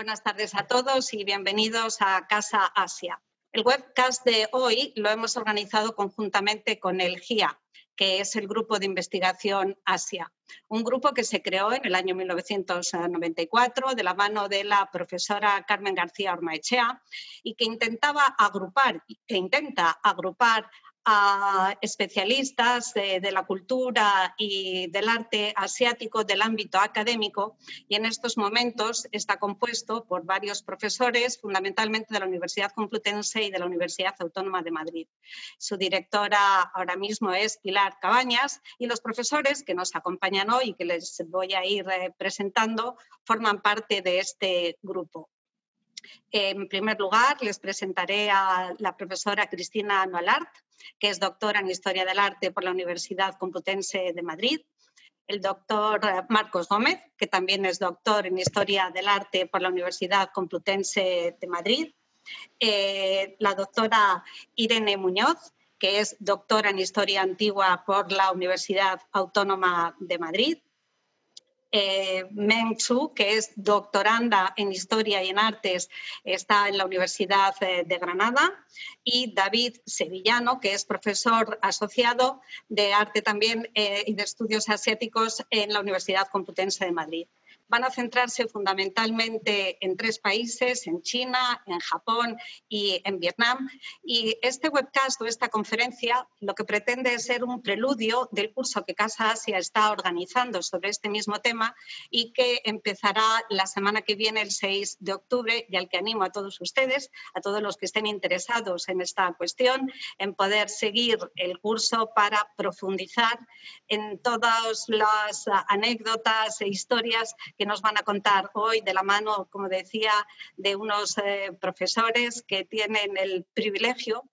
Buenas tardes a todos y bienvenidos a Casa Asia. El webcast de hoy lo hemos organizado conjuntamente con el GIA, que es el Grupo de Investigación Asia, un grupo que se creó en el año 1994 de la mano de la profesora Carmen García Ormaechea y que intentaba agrupar e intenta agrupar a especialistas de, la cultura y del arte asiático del ámbito académico y en estos momentos está compuesto por varios profesores, fundamentalmente de la Universidad Complutense y de la Universidad Autónoma de Madrid. Su directora ahora mismo es Pilar Cabañas y los profesores que nos acompañan hoy y que les voy a ir eh, presentando forman parte de este grupo. En primer lugar, les presentaré a la profesora Cristina Anualart, que es doctora en Historia del Arte por la Universidad Complutense de Madrid, el doctor eh, Marcos Gómez, que también es doctor en Historia del Arte por la Universidad Complutense de Madrid, eh, la doctora Irene Muñoz, que es doctora en Historia Antigua por la Universidad Autónoma de Madrid, eh, Meng Chu, que es doctoranda en Historia y en Artes, está en la Universidad eh, de Granada, y David Sevillano, que es profesor asociado de Arte también eh, y de Estudios Asiáticos en la Universidad Complutense de Madrid van a centrarse fundamentalmente en tres países, en China, en Japón y en Vietnam. Y este webcast o esta conferencia lo que pretende es ser un preludio del curso que Casa Asia está organizando sobre este mismo tema y que empezará la semana que viene, el 6 de octubre, y al que animo a todos ustedes, a todos los que estén interesados en esta cuestión, en poder seguir el curso para profundizar en todas las anécdotas e historias que nos van a contar hoy de la mano, como decía, de unos eh, profesores que tienen el privilegio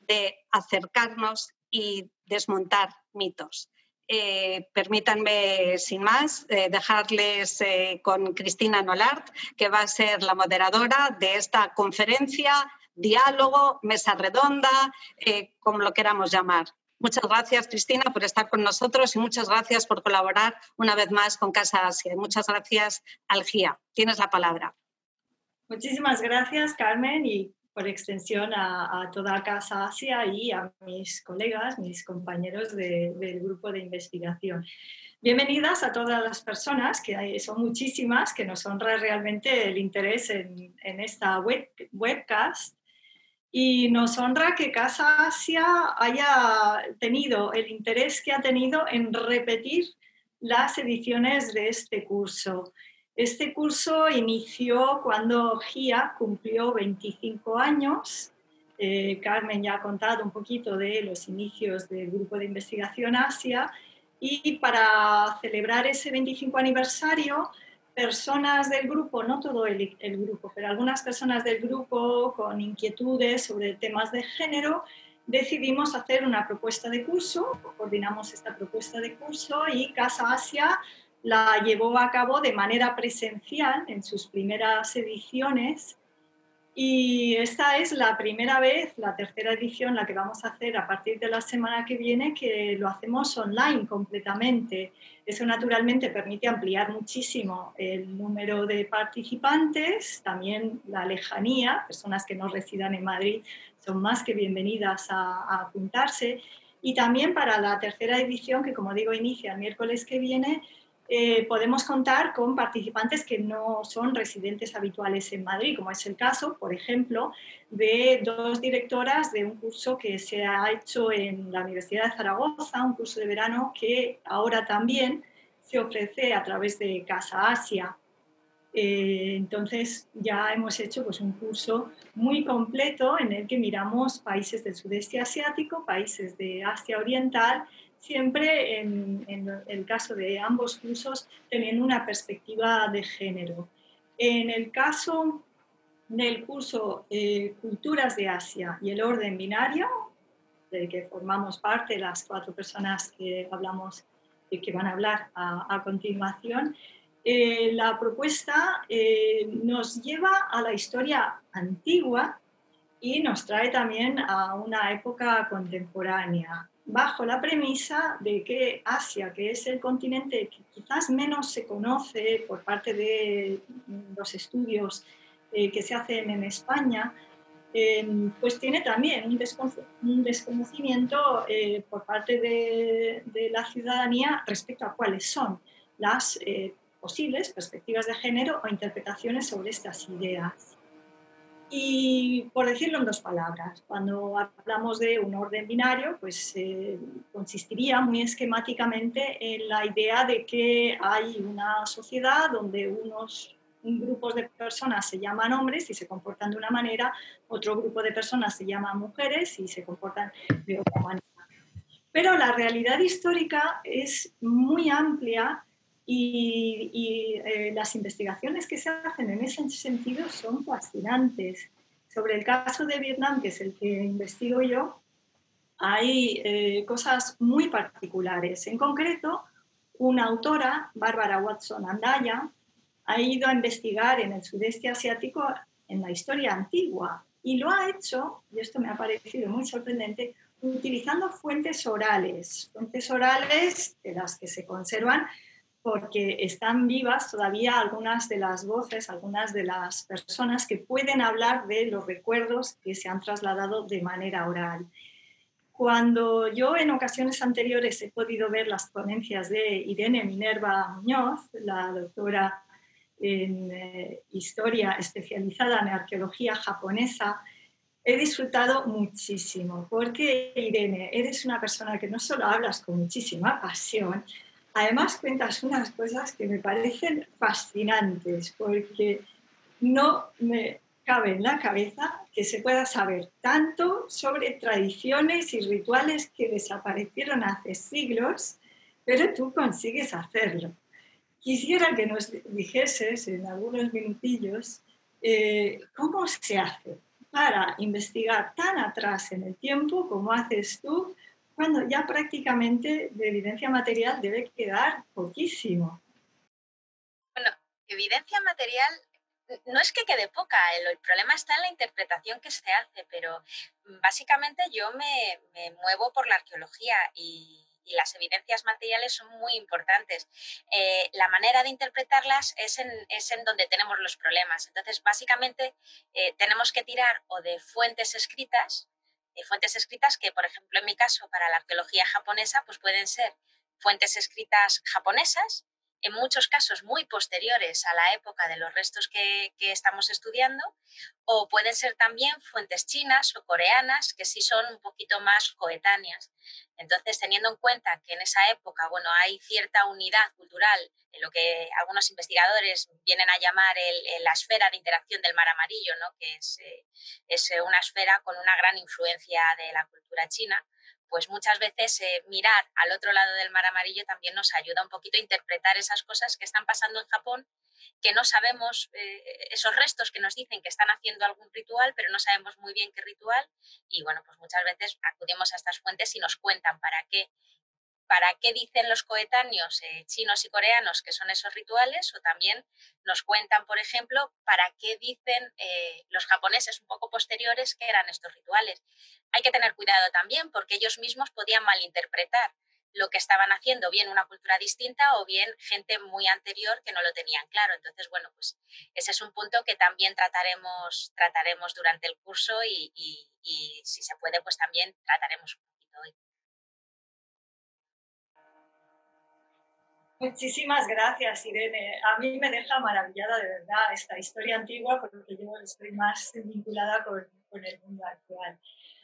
de acercarnos y desmontar mitos. Eh, permítanme, sin más, eh, dejarles con Cristina Nolart, que va a ser la moderadora de esta conferencia, diálogo, mesa redonda, como lo queramos llamar. Muchas gracias, Cristina, por estar con nosotros y muchas gracias por colaborar una vez más con Casa Asia. muchas gracias, Algía. Tienes la palabra. Muchísimas gracias, Carmen, y por extensión a, toda Casa Asia y a mis colegas, mis compañeros del grupo de investigación. Bienvenidas a todas las personas, que son muchísimas, que nos honra realmente el interés en, esta web, webcast y nos honra que Casa Asia haya tenido el interés que ha tenido en repetir las ediciones de este curso. Este curso inició cuando GIA cumplió 25 años. Eh, Carmen ya ha contado un poquito de los inicios del grupo de investigación Asia y para celebrar ese 25 aniversario personas del grupo, no todo el, grupo, pero algunas personas del grupo con inquietudes sobre temas de género, decidimos hacer una propuesta de curso, coordinamos esta propuesta de curso y Casa Asia la llevó a cabo de manera presencial en sus primeras ediciones y esta es la primera vez, la tercera edición, la que vamos a hacer a partir de la semana que viene, que lo hacemos online completamente. Eso naturalmente permite ampliar muchísimo el número de participantes, también la lejanía, personas que no residan en Madrid son más que bienvenidas a, apuntarse. Y también para la tercera edición, que como digo inicia el miércoles que viene, eh, podemos contar con participantes que no son residentes habituales en Madrid, como es el caso, por ejemplo, de dos directoras de un curso que se ha hecho en la Universidad de Zaragoza, un curso de verano que ahora también se ofrece a través de Casa Asia. Eh, entonces ya hemos hecho pues, un curso muy completo en el que miramos países del sudeste asiático, países de Asia Oriental siempre en, el caso de ambos cursos teniendo una perspectiva de género. En el caso del curso eh, Culturas de Asia y el orden binario, del que formamos parte las cuatro personas que hablamos y que van a hablar a, continuación, eh, la propuesta eh, nos lleva a la historia antigua y nos trae también a una época contemporánea bajo la premisa de que Asia, que es el continente que quizás menos se conoce por parte de los estudios eh, que se hacen en España, em, pues tiene también un, desconocimiento eh, por parte de, la ciudadanía respecto a cuáles son las eh, posibles perspectivas de género o interpretaciones sobre estas ideas. Y por decirlo en dos palabras, cuando hablamos de un orden binario, pues eh, consistiría muy esquemáticamente en la idea de que hay una sociedad donde unos grupos de personas se llaman hombres y se comportan de una manera, otro grupo de personas se llaman mujeres y se comportan de otra manera. Pero la realidad histórica es muy amplia y, eh, las investigaciones que se hacen en ese sentido son fascinantes. Sobre el caso de Vietnam, que es el que investigo yo, hay eh, cosas muy particulares. En concreto, una autora, Bárbara Watson Andaya, ha ido a investigar en el sudeste asiático en la historia antigua y lo ha hecho, y esto me ha parecido muy sorprendente, utilizando fuentes orales, fuentes orales de las que se conservan porque están vivas todavía algunas de las voces, algunas de las personas que pueden hablar de los recuerdos que se han trasladado de manera oral. Cuando yo en ocasiones anteriores he podido ver las ponencias de Irene Minerva Muñoz, la doctora en eh, historia especializada en arqueología japonesa, he disfrutado muchísimo, porque Irene, eres una persona que no solo hablas con muchísima pasión, Además cuentas unas cosas que me parecen fascinantes porque no me cabe en la cabeza que se pueda saber tanto sobre tradiciones y rituales que desaparecieron hace siglos, pero tú consigues hacerlo. Quisiera que nos dijeses en algunos minutillos eh, cómo se hace para investigar tan atrás en el tiempo como haces tú cuando ya prácticamente de evidencia material debe quedar poquísimo. Bueno, evidencia material no es que quede poca, el, problema está en la interpretación que se hace, pero básicamente yo me, muevo por la arqueología y, las evidencias materiales son muy importantes. Eh, la manera de interpretarlas es en, es en, donde tenemos los problemas. Entonces, básicamente, eh, tenemos que tirar o de fuentes escritas, fuentes escritas que, por ejemplo, en mi caso, para la arqueología japonesa, pues pueden ser fuentes escritas japonesas, en muchos casos muy posteriores a la época de los restos que, estamos estudiando, o pueden ser también fuentes chinas o coreanas que sí son un poquito más coetáneas. Entonces, teniendo en cuenta que en esa época, bueno, hay cierta unidad cultural en lo que algunos investigadores vienen a llamar la esfera de interacción del mar amarillo, ¿no? que eh, es una esfera con una gran influencia de la cultura china, pues muchas veces eh, mirar al otro lado del mar amarillo también nos ayuda un poquito a interpretar esas cosas que están pasando en Japón, que no sabemos, eh, esos restos que nos dicen que están haciendo algún ritual, pero no sabemos muy bien qué ritual. Y bueno, pues muchas veces acudimos a estas fuentes y nos cuentan para qué para qué dicen los coetáneos eh, chinos y coreanos que son esos rituales o también nos cuentan, por ejemplo, para qué dicen eh, los japoneses un poco posteriores que eran estos rituales. Hay que tener cuidado también porque ellos mismos podían malinterpretar lo que estaban haciendo, bien una cultura distinta o bien gente muy anterior que no lo tenían claro. Entonces, bueno, pues ese es un punto que también trataremos, trataremos durante el curso y, y si se puede, pues también trataremos un poquito hoy. Muchísimas gracias, Irene. A mí me deja maravillada de verdad esta historia antigua porque yo estoy más vinculada con, el mundo actual.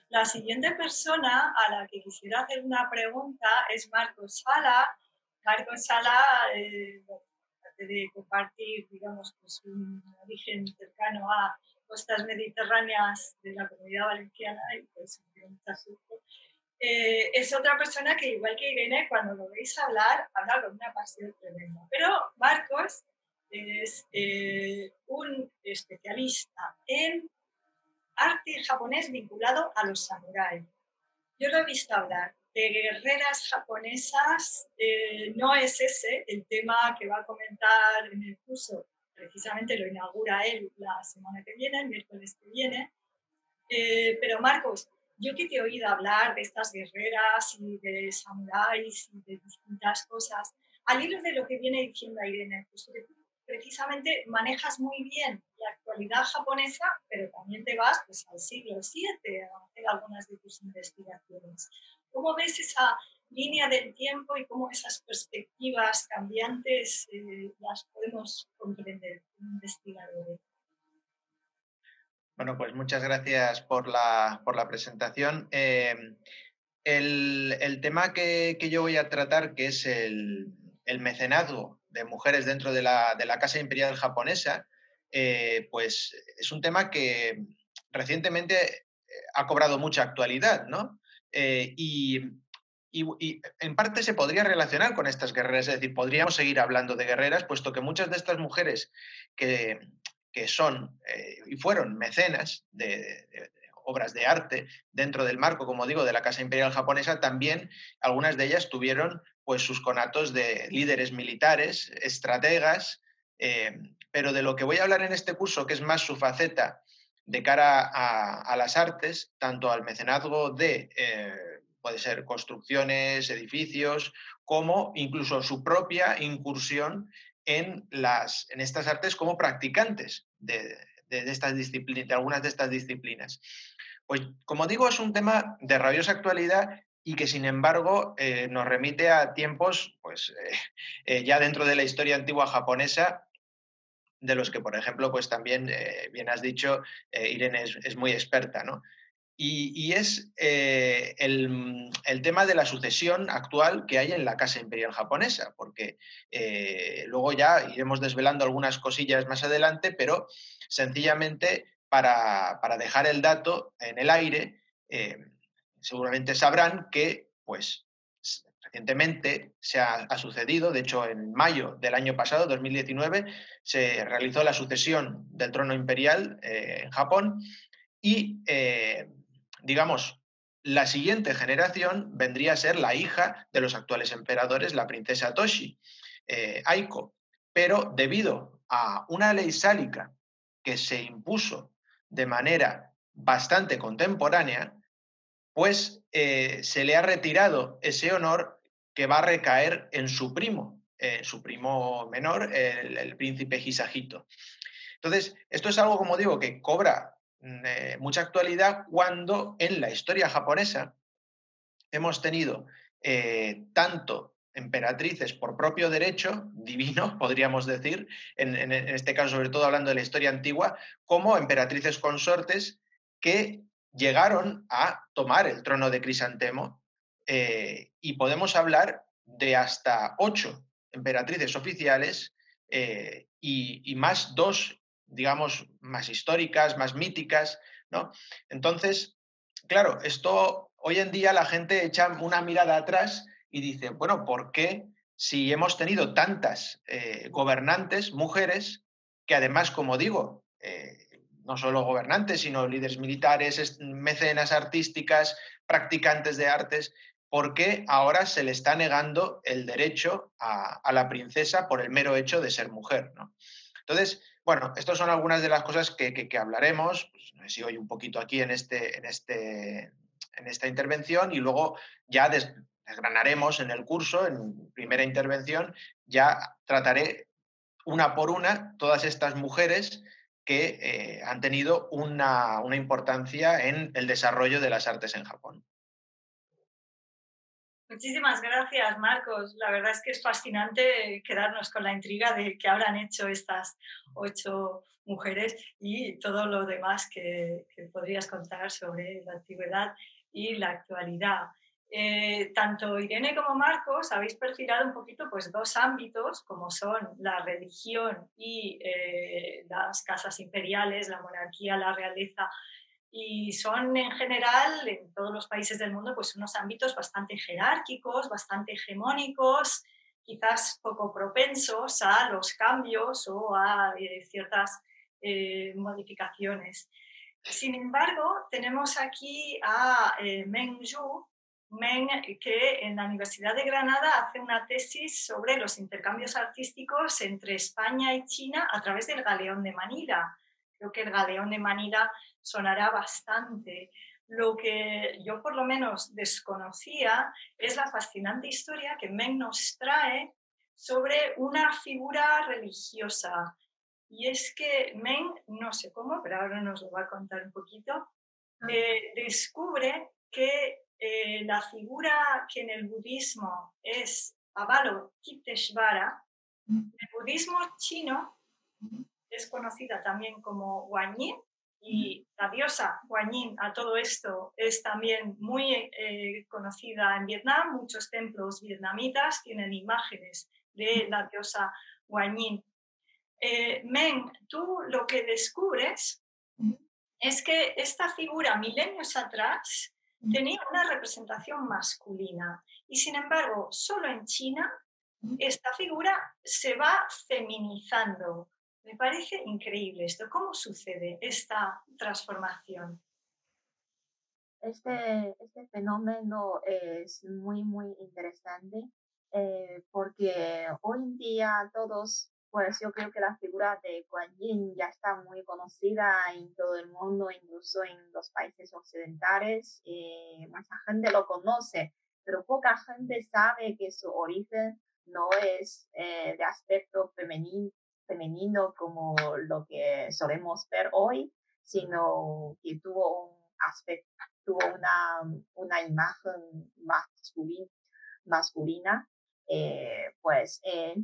La siguiente persona a la que quisiera hacer una pregunta es Marcos Sala. Marcos Sala, eh, de compartir, digamos, pues un origen cercano a costas mediterráneas de la comunidad valenciana y pues suerte eh, es otra persona que, igual que Irene, cuando lo veis hablar, habla con una pasión tremenda. Pero Marcos es eh, un especialista en arte japonés vinculado a los samuráis. Yo lo he visto hablar de guerreras japonesas, eh, no es ese el tema que va a comentar en el curso, precisamente lo inaugura él la semana que viene, el miércoles que viene. pero Marcos, yo que te he oído hablar de estas guerreras y de samuráis y de distintas cosas, al hilo de lo que viene diciendo Irene, pues tú precisamente manejas muy bien la actualidad japonesa, pero también te vas pues, al siglo VII a hacer algunas de tus investigaciones. ¿Cómo ves esa línea del tiempo y cómo esas perspectivas cambiantes eh, las podemos comprender como investigadores? Bueno, pues muchas gracias por la, por la presentación. Eh, el, el, tema que, que, yo voy a tratar, que es el, el mecenazgo de mujeres dentro de la, de la Casa Imperial japonesa, eh, pues es un tema que recientemente eh, ha cobrado mucha actualidad, ¿no? y, y, y, en parte se podría relacionar con estas guerreras, es decir, podríamos seguir hablando de guerreras, puesto que muchas de estas mujeres que, que son eh, y fueron mecenas de, obras de arte dentro del marco, como digo, de la Casa Imperial japonesa, también algunas de ellas tuvieron pues sus conatos de líderes militares, estrategas, eh, pero de lo que voy a hablar en este curso, que es más su faceta de cara a, a las artes, tanto al mecenazgo de, eh, puede ser construcciones, edificios, como incluso su propia incursión en, las, en estas artes como practicantes de, de, estas de algunas de estas disciplinas. Pues como digo, es un tema de rabiosa actualidad y que sin embargo eh, nos remite a tiempos, pues eh, ya dentro de la historia antigua japonesa, de los que, por ejemplo, pues también, eh, bien has dicho, Irene es, es, muy experta, ¿no? Y, es el, el, tema de la sucesión actual que hay en la Casa Imperial japonesa, porque luego ya iremos desvelando algunas cosillas más adelante, pero sencillamente para, para dejar el dato en el aire, seguramente sabrán que, pues, recientemente se ha, sucedido, de hecho, en mayo del año pasado, 2019, se realizó la sucesión del trono imperial eh, en Japón y, eh, digamos, la siguiente generación vendría a ser la hija de los actuales emperadores, la princesa Toshi, eh, Aiko. Pero debido a una ley sálica que se impuso de manera bastante contemporánea, pues eh, se le ha retirado ese honor que va a recaer en su primo, eh, su primo menor, el, el, príncipe Hisahito. Entonces, esto es algo, como digo, que cobra eh, mucha actualidad cuando en la historia japonesa hemos tenido eh, tanto emperatrices por propio derecho divino, podríamos decir, en, este caso sobre todo hablando de la historia antigua, como emperatrices consortes que llegaron a tomar el trono de Crisantemo eh, y podemos hablar de hasta ocho emperatrices oficiales y, y, más dos, digamos, más históricas, más míticas, ¿no? Entonces, claro, esto hoy en día la gente echa una mirada atrás y dice, bueno, ¿por qué si hemos tenido tantas eh, gobernantes, mujeres, que además, como digo, eh, no solo gobernantes, sino líderes militares, mecenas artísticas, practicantes de artes, porque ahora se le está negando el derecho a, a la princesa por el mero hecho de ser mujer. ¿no? Entonces, bueno, estas son algunas de las cosas que, que, hablaremos, pues, no sé si hoy un poquito aquí en, este, en, este, en esta intervención y luego ya des, desgranaremos en el curso, en primera intervención, ya trataré una por una todas estas mujeres que eh, han tenido una, importancia en el desarrollo de las artes en Japón. Muchísimas gracias, Marcos. La verdad es que es fascinante quedarnos con la intriga de qué habrán hecho estas ocho mujeres y todo lo demás que, podrías contar sobre la antigüedad y la actualidad. Eh, tanto Irene como Marcos habéis perfilado un poquito pues, dos ámbitos, como son la religión y eh, las casas imperiales, la monarquía, la realeza, y son en general en todos los países del mundo pues, unos ámbitos bastante jerárquicos, bastante hegemónicos, quizás poco propensos a los cambios o a eh, ciertas eh, modificaciones. Sin embargo, tenemos aquí a eh, Meng Zhu, Meng, que en la Universidad de Granada hace una tesis sobre los intercambios artísticos entre España y China a través del galeón de Manila. Creo que el galeón de Manila sonará bastante. lo que yo por lo menos desconocía es la fascinante historia que Meng nos trae sobre una figura religiosa. Y es que Meng, no sé cómo, pero ahora nos lo va a contar un poquito, ah. eh, descubre que eh, la figura que en el budismo es Avalokiteshvara, en el budismo chino es conocida también como Guanyin y la diosa Guanyin a todo esto es también muy eh, conocida en Vietnam. Muchos templos vietnamitas tienen imágenes de la diosa Guanyin. Eh, Men, tú lo que descubres es que esta figura milenios atrás tenía una representación masculina y sin embargo solo en China esta figura se va feminizando. Me parece increíble esto. ¿Cómo sucede esta transformación? Este, este fenómeno es muy, muy interesante eh, porque hoy en día todos, pues yo creo que la figura de Guan Yin ya está muy conocida en todo el mundo, incluso en los países occidentales. Eh, mucha gente lo conoce, pero poca gente sabe que su origen no es eh, de aspecto femenino, femenino como lo que solemos ver hoy, sino que tuvo un aspecto, tuvo una, una imagen masculina, masculina eh, pues eh,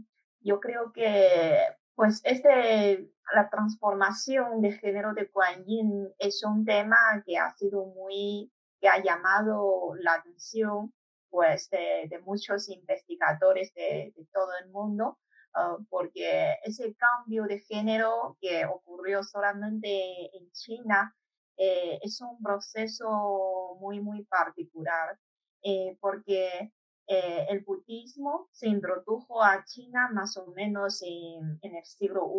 yo creo que pues este, la transformación de género de Kuan Yin es un tema que ha sido muy, que ha llamado la atención pues de, muchos investigadores de, todo el mundo, ah, porque ese cambio de género que ocurrió solamente en China eh, es un proceso muy, muy particular, eh, porque eh, el budismo se introdujo a China más o menos en, el siglo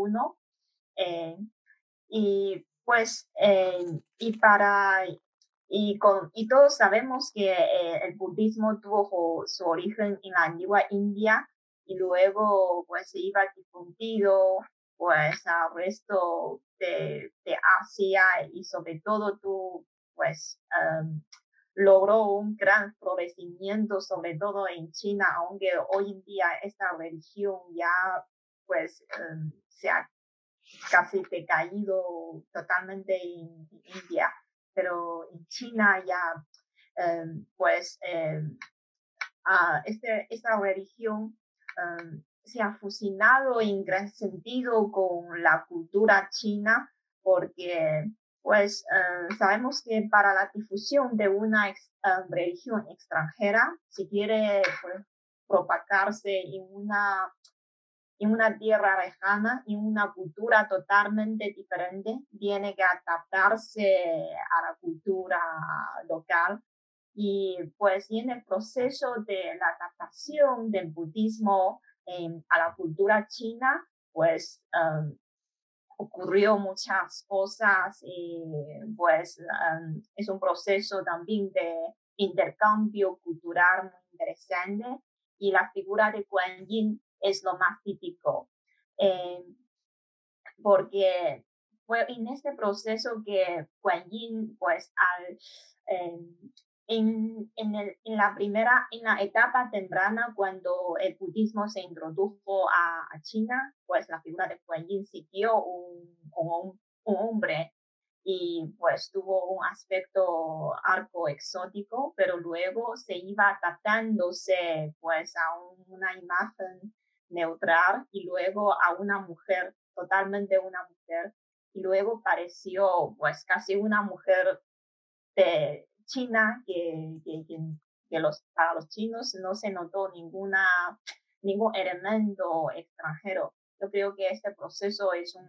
I. y pues, y para y, con, y todos sabemos que eh, el budismo tuvo su origen en la antigua India y luego pues iba difundido pues al resto de, Asia y sobre todo tú pues um, logró un gran florecimiento sobre todo en China aunque hoy en día esta religión ya pues um, se ha casi decaído totalmente en India pero en China ya, em, pues, em, este, esta religión em, se ha fusionado en gran sentido con la cultura china, porque, pues, sabemos que para la difusión de una religión extranjera, si quiere pues, propagarse en una en una tierra lejana, en una cultura totalmente diferente, tiene que adaptarse a la cultura local. Y pues en el proceso de la adaptación del budismo a la cultura china, pues um, ocurrió muchas cosas y pues um, es un proceso también de intercambio cultural muy interesante y la figura de Guan Yin es lo más típico. Eh, porque fue en este proceso que Guan Yin, pues, al, eh, en, en, el, en, la primera, en la etapa temprana, cuando el budismo se introdujo a, China, pues la figura de Guan Yin siguió un, un, un hombre y pues tuvo un aspecto arco exótico, pero luego se iba adaptándose pues a una imagen neutral y luego a una mujer, totalmente una mujer, y luego pareció pues casi una mujer de China que, que, los, para los chinos no se notó ninguna, ningún elemento extranjero. Yo creo que este proceso es un,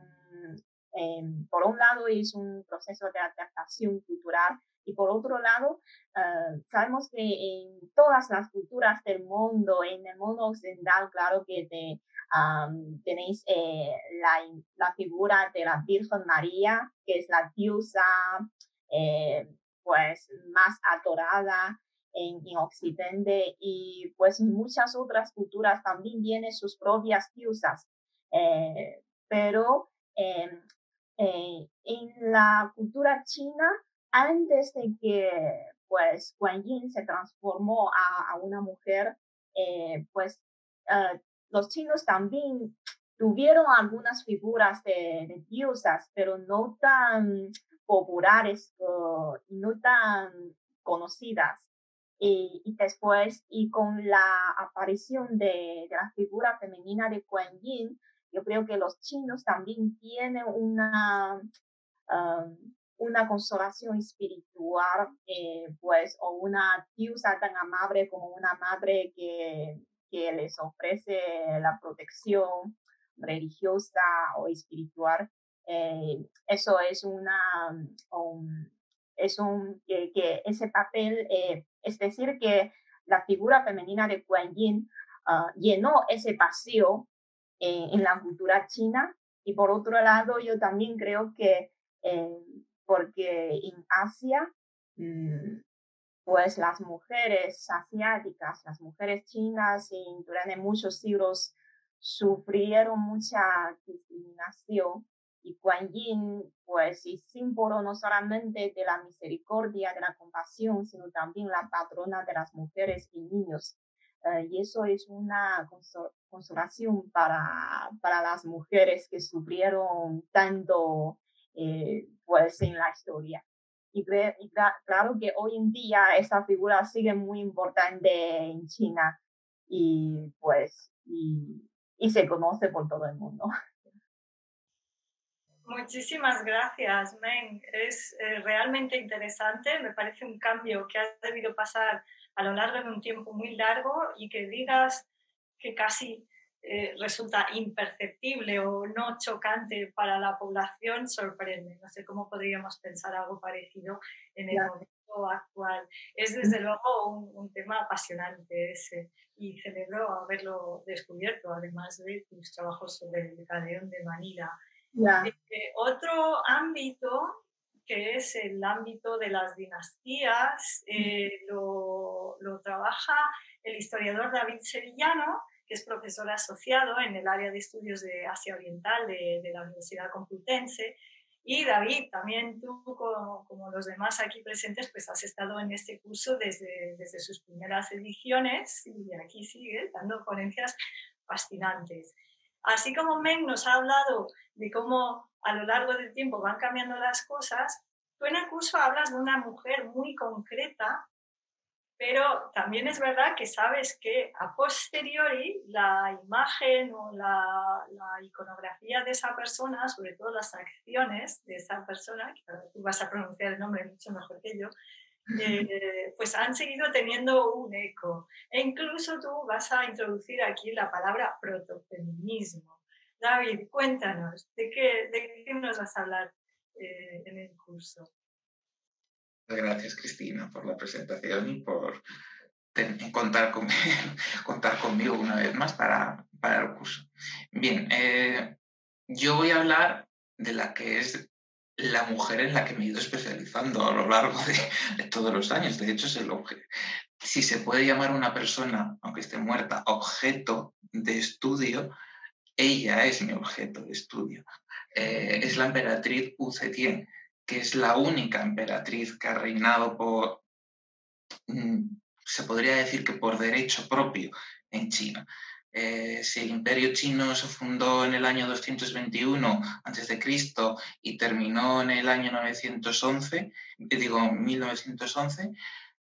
em, por un lado, es un proceso de adaptación cultural y por otro lado, ah, sabemos que en todas las culturas del mundo, en el mundo occidental, claro que tenéis eh, la, la, figura de la Virgen María, que es la diosa eh, pues más adorada en, en, Occidente y pues muchas otras culturas también tienen sus propias diosas. Eh, pero em, en la cultura china antes de que pues Guan Yin se transformó a, una mujer, eh, pues eh, los chinos también tuvieron algunas figuras de, diosas, pero no tan populares y no tan conocidas. Y, después, y con la aparición de, la figura femenina de Guan Yin, yo creo que los chinos también tienen una, una consolación espiritual, eh, pues, o una diosa tan amable como una madre que, que les ofrece la protección religiosa o espiritual. Eh, eso es una, es un, que, ese papel, eh, es decir, que la figura femenina de Guan Yin ah, llenó ese vacío en la cultura china. Y por otro lado, yo también creo que porque en Asia, mm, pues las mujeres asiáticas, las mujeres chinas, durante muchos siglos sufrieron mucha discriminación y Kuan Yin, pues, es símbolo no solamente de la misericordia, de la compasión, sino también la patrona de las mujeres y niños. Eh, y eso es una consolación para, para las mujeres que sufrieron tanto eh, pues en la historia. Y, claro que hoy en día esa figura sigue muy importante en China y pues y, se conoce por todo el mundo. Muchísimas gracias, Men. Es eh, realmente interesante. Me parece un cambio que ha debido pasar a lo largo de un tiempo muy largo y que digas que casi eh, resulta imperceptible o no chocante para la población sorprende. No sé cómo podríamos pensar algo parecido en el momento actual. Es desde luego un, tema apasionante ese y celebro haberlo descubierto, además de tus trabajos sobre el cadeón de Manila. Eh, otro ámbito que es el ámbito de las dinastías, eh, lo, lo, trabaja el historiador David Sevillano, que es profesor asociado en el área de estudios de Asia Oriental de, la Universidad Complutense. Y David, también tú, como, los demás aquí presentes, pues has estado en este curso desde, desde sus primeras ediciones y aquí sigue dando ponencias fascinantes. Así como Meng nos ha hablado de cómo a lo largo del tiempo van cambiando las cosas, tú en el curso hablas de una mujer muy concreta pero también es verdad que sabes que a posteriori la imagen o la, iconografía de esa persona, sobre todo las acciones de esa persona, que tú vas a pronunciar el nombre mucho mejor que yo, eh, pues han seguido teniendo un eco. E incluso tú vas a introducir aquí la palabra protofeminismo. David, cuéntanos, ¿de qué, de qué nos vas a hablar eh, en el curso? Gracias, Cristina, por la presentación y por contar, contar conmigo una vez más para, para el curso. Bien, eh, yo voy a hablar de la que es la mujer en la que me he ido especializando a lo largo de, todos los años. De hecho, es el objeto. Si se puede llamar una persona, aunque esté muerta, objeto de estudio, ella es mi objeto de estudio. Eh, es la emperatriz Wu Zetian, que es la única emperatriz que ha reinado por, mm, se podría decir que por derecho propio en China. Eh, si el imperio chino se fundó en el año 221 a.C. y terminó en el año 911, eh, digo 1911,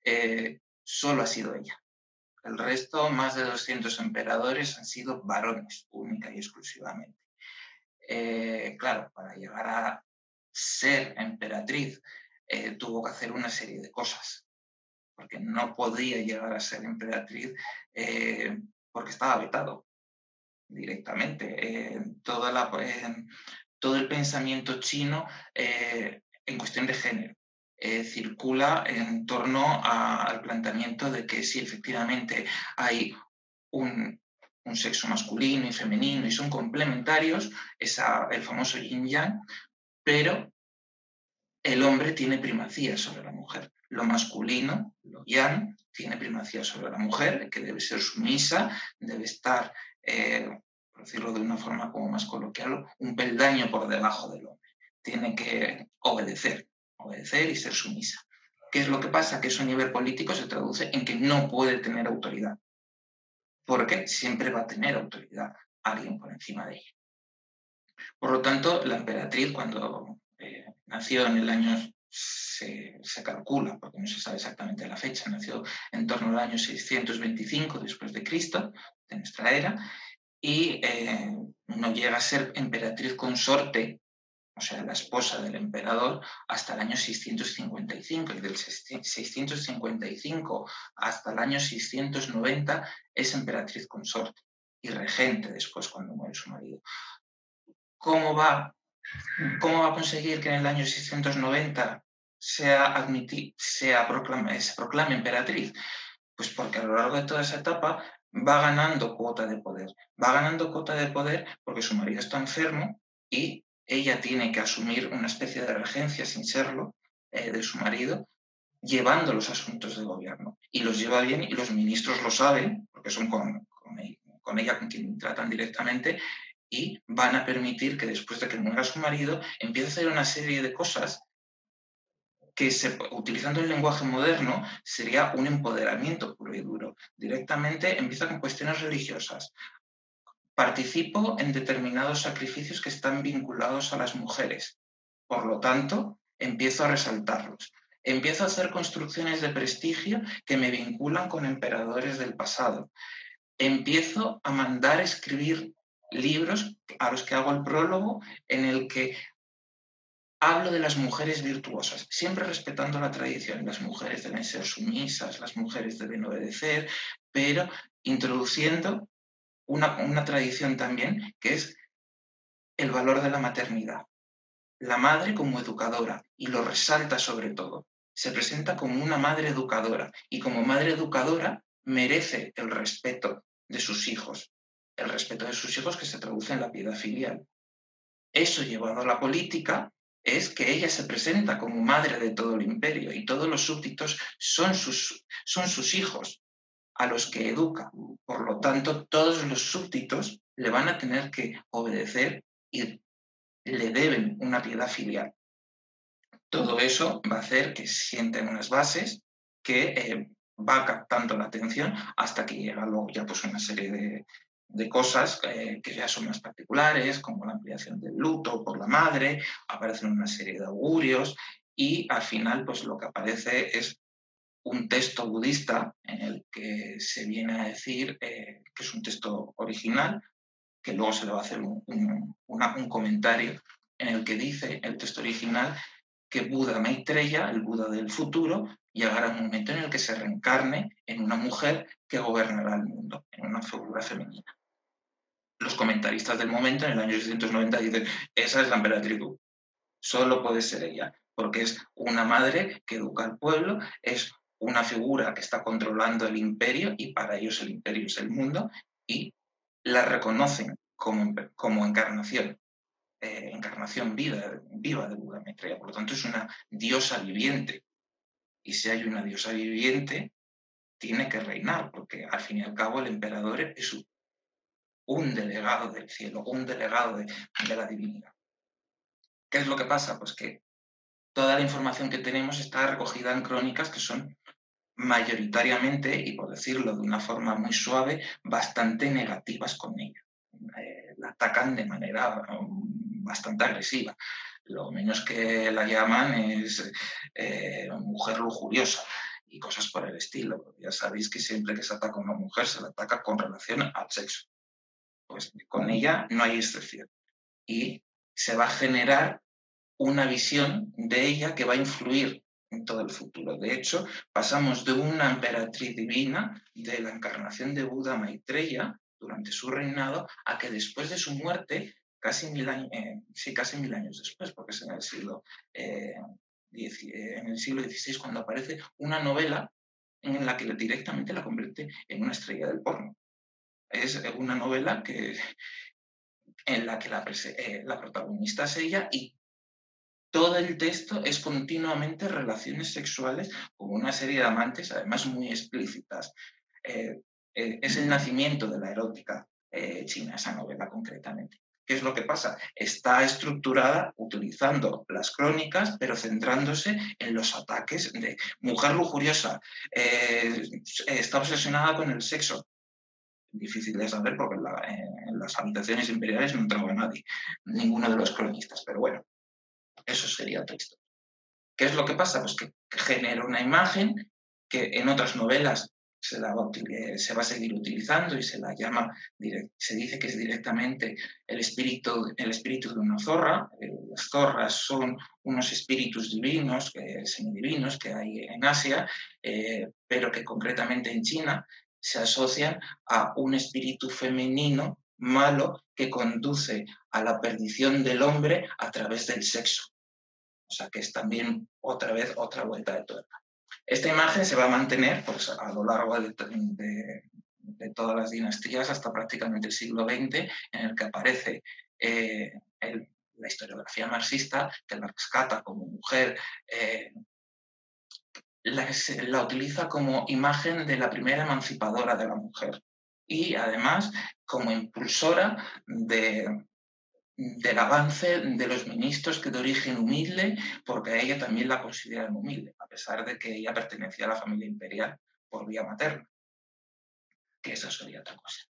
eh, solo ha sido ella. El resto, más de 200 emperadores, han sido varones, única y exclusivamente. claro, para llegar a ser emperatriz, eh, tuvo que hacer una serie de cosas, porque no podía llegar a ser emperatriz eh, porque estaba vetado directamente. toda la, todo el pensamiento chino eh, en cuestión de género. circula en torno al planteamiento de que si efectivamente hay un, un sexo masculino y femenino y son complementarios, esa, el famoso yin yang, pero el hombre tiene primacía sobre la mujer. Lo masculino, lo yang, tiene primacía sobre la mujer, que debe ser sumisa, debe estar, eh, por decirlo de una forma como más coloquial, un peldaño por debajo del hombre. Tiene que obedecer, obedecer y ser sumisa. ¿Qué es lo que pasa? Que eso a nivel político se traduce en que no puede tener autoridad. Porque siempre va a tener autoridad alguien por encima de ella. Por lo tanto, la emperatriz, cuando nació en el año, se, calcula, porque no se sabe exactamente la fecha, nació en torno al año 625 después de Cristo, de nuestra era, y eh, no llega a ser emperatriz consorte, o sea, la esposa del emperador, hasta el año 655, y del 655 hasta el año 690 es emperatriz consorte y regente después cuando muere su marido. ¿Cómo va, cómo va a conseguir que en el año 690 sea, sea se proclame emperatriz? Pues porque a lo largo de toda esa etapa va ganando cuota de poder. Va ganando cuota de poder porque su marido está enfermo y ella tiene que asumir una especie de regencia sin serlo eh, de su marido, llevando los asuntos de gobierno. Y los lleva bien y los ministros lo saben, porque son con, con ella con quien tratan directamente, y van a permitir que después de que muera su marido empiece a hacer una serie de cosas que utilizando el lenguaje moderno sería un empoderamiento puro y duro. Directamente empieza con cuestiones religiosas. Participo en determinados sacrificios que están vinculados a las mujeres. Por lo tanto, empiezo a resaltarlos. Empiezo a hacer construcciones de prestigio que me vinculan con emperadores del pasado. Empiezo a mandar escribir libros a los que hago el prólogo en el que hablo de las mujeres virtuosas, siempre respetando la tradición. Las mujeres deben ser sumisas, las mujeres deben obedecer, pero introduciendo una, una tradición también que es el valor de la maternidad. La madre como educadora, y lo resalta sobre todo, se presenta como una madre educadora, y como madre educadora merece el respeto de sus hijos, el respeto de sus hijos que se traduce en la piedad filial. Eso llevado a la política es que ella se presenta como madre de todo el imperio y todos los súbditos son sus, son sus hijos a los que educa. Por lo tanto, todos los súbditos le van a tener que obedecer y le deben una piedad filial. Todo eso va a hacer que sienten unas bases que eh, va captando la atención hasta que llega luego ya pues una serie de, de cosas que ya son más particulares, como la ampliación del luto por la madre, aparecen una serie de augurios y al final pues lo que aparece es un texto budista en el que se viene a decir eh, que es un texto original, que luego se le va a hacer un, un, comentario en el que dice el texto original que Buda Maitreya, el Buda del futuro, llegará un momento en el que se reencarne en una mujer que gobernará el mundo, en una figura femenina los comentaristas del momento en el año 690 dicen, esa es la emperatriz solo puede ser ella, porque es una madre que educa al pueblo, es una figura que está controlando el imperio y para ellos el imperio es el mundo y la reconocen como, como encarnación, eh, encarnación viva, viva de Buda Maitreya. Por lo tanto, es una diosa viviente. Y si hay una diosa viviente, tiene que reinar, porque al fin y al cabo el emperador es un delegado del cielo, un delegado de, la divinidad. ¿Qué es lo que pasa? Pues que toda la información que tenemos está recogida en crónicas que son mayoritariamente, y por decirlo de una forma muy suave, bastante negativas con ella. Eh, la atacan de manera um, bastante agresiva. Lo menos que la llaman es eh, mujer lujuriosa y cosas por el estilo. Ya sabéis que siempre que se ataca a una mujer se la ataca con relación al sexo pues con ella no hay excepción. Y se va a generar una visión de ella que va a influir en todo el futuro. De hecho, pasamos de una emperatriz divina, de la encarnación de Buda Maitreya durante su reinado, a que después de su muerte, casi mil años, eh, sí, casi mil años después, porque es en el eh, eh, en el siglo XVI cuando aparece una novela en la que directamente la convierte en una estrella del porno es una novela que, en la que la, eh, la protagonista es ella y todo el texto es continuamente relaciones sexuales con una serie de amantes, además muy explícitas. Eh, eh, es el nacimiento de la erótica china, esa novela concretamente. ¿Qué es lo que pasa? Está estructurada utilizando las crónicas, pero centrándose en los ataques de mujer lujuriosa, está obsesionada con el sexo. Difícil de saber porque en, las habitaciones imperiales no entraba nadie, ninguno de los cronistas, pero bueno, eso sería texto. ¿Qué es lo que pasa? Pues que genera una imagen que en otras novelas se, la va, a, seguir utilizando y se la llama, se dice que es directamente el espíritu, el espíritu de una zorra. Eh, las zorras son unos espíritus divinos, semidivinos que hay en Asia, eh, pero que concretamente en China se asocian a un espíritu femenino malo que conduce a la perdición del hombre a través del sexo. O sea que es también otra vez otra vuelta de tuerca. Esta imagen se va a mantener pues, a lo largo de, todas las dinastías hasta prácticamente el siglo XX, en el que aparece eh, la historiografía marxista, que la rescata como mujer, eh, la, utiliza como imagen de la primera emancipadora de la mujer y además como impulsora de, del avance de los ministros que de origen humilde, porque a ella también la consideran humilde, a pesar de que ella pertenecía a la familia imperial por vía materna, que eso sería otra cosa.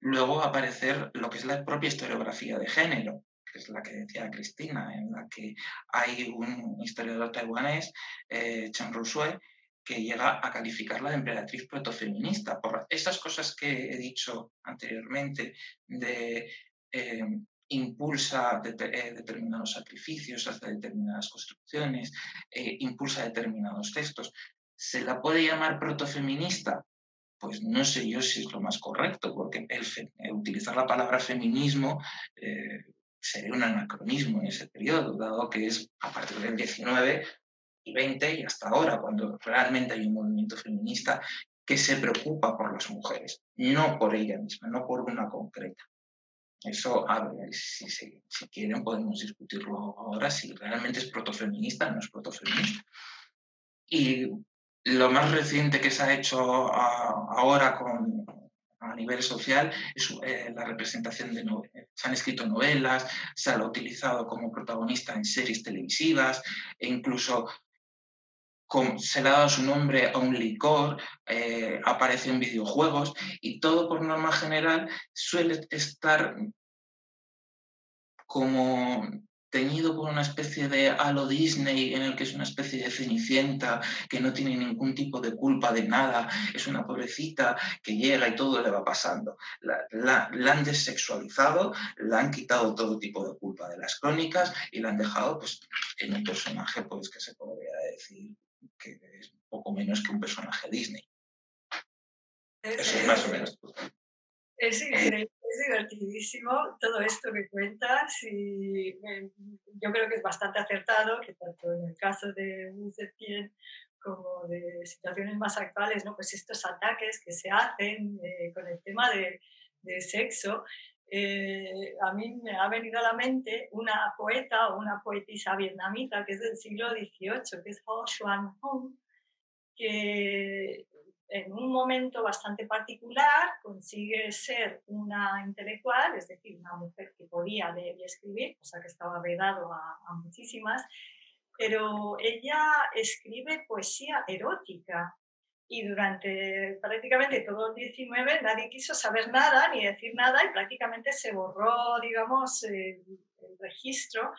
Luego aparecer lo que es la propia historiografía de género, que es la que decía Cristina, en la que hay un historiador taiwanés, eh, Chen Rusue, que llega a calificarla de emperatriz protofeminista por esas cosas que he dicho anteriormente de eh, impulsa eh, determinados sacrificios, hace determinadas construcciones, eh, impulsa determinados textos. ¿Se la puede llamar protofeminista? Pues no sé yo si es lo más correcto, porque utilizar la palabra feminismo sería un anacronismo en ese periodo, dado que es a partir del 19 y 20 y hasta ahora, cuando realmente hay un movimiento feminista que se preocupa por las mujeres, no por ella misma, no por una concreta. Eso, ver, si, si, quieren podemos discutirlo ahora, si realmente es protofeminista o no es protofeminista. Y lo más reciente que se ha hecho ahora con, a nivel social eh, la representación de novelas. Se han escrito novelas, se ha utilizado como protagonista en series televisivas e incluso se le ha dado su nombre a un licor, eh, aparece en videojuegos y todo por norma general suele estar como teñido por una especie de halo Disney en el que es una especie de cenicienta que no tiene ningún tipo de culpa de nada, es una pobrecita que llega y todo le va pasando. La, han desexualizado, la han quitado todo tipo de culpa de las crónicas y la han dejado pues, en un personaje pues, que se podría decir que es poco menos que un personaje Disney. Eso es más o menos. Es increíble, divertidísimo todo esto que cuentas y eh, yo creo que es bastante acertado que tanto en el caso de Septién como de situaciones más actuales, ¿no? pues estos ataques que se hacen eh, con el tema de, de sexo, eh, a mí me ha venido a la mente una poeta o una poetisa vietnamita que es del siglo XVIII, que es Ho Xuan Hong, que en un momento bastante particular consigue ser una intelectual, es decir, una mujer que podía leer y escribir, cosa que estaba vedado a, a muchísimas, pero ella escribe poesía erótica. Y durante prácticamente todo el 19 nadie quiso saber nada ni decir nada y prácticamente se borró, digamos, el, registro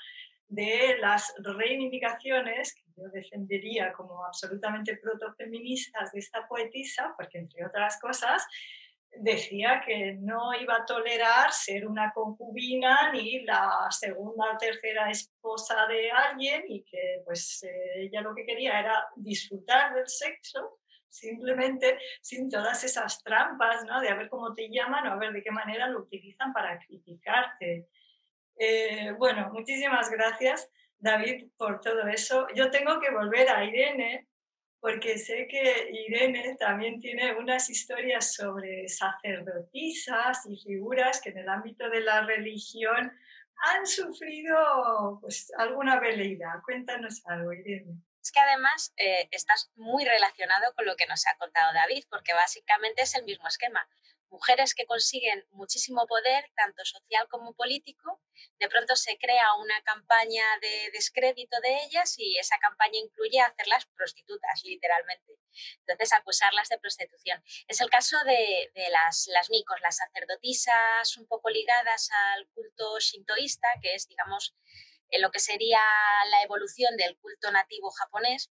de las reivindicaciones yo defendería como absolutamente protofeministas de esta poetisa, porque entre otras cosas decía que no iba a tolerar ser una concubina ni la segunda o tercera esposa de alguien y que pues eh, ella lo que quería era disfrutar del sexo simplemente sin todas esas trampas, ¿no? De a ver cómo te llaman o a ver de qué manera lo utilizan para criticarte. Eh, bueno, muchísimas gracias, David, por todo eso. Yo tengo que volver a Irene, porque sé que Irene también tiene unas historias sobre sacerdotisas y figuras que en el ámbito de la religión han sufrido pues, alguna veleidad. Cuéntanos algo, Irene es que además eh, estás muy relacionado con lo que nos ha contado David, porque básicamente es el mismo esquema. Mujeres que consiguen muchísimo poder, tanto social como político, de pronto se crea una campaña de descrédito de ellas y esa campaña incluye hacerlas prostitutas, literalmente. Entonces, acusarlas de prostitución. Es el caso de, las, las micos, las sacerdotisas un poco ligadas al culto shintoísta, que es, digamos, lo que sería la evolución del culto nativo japonés,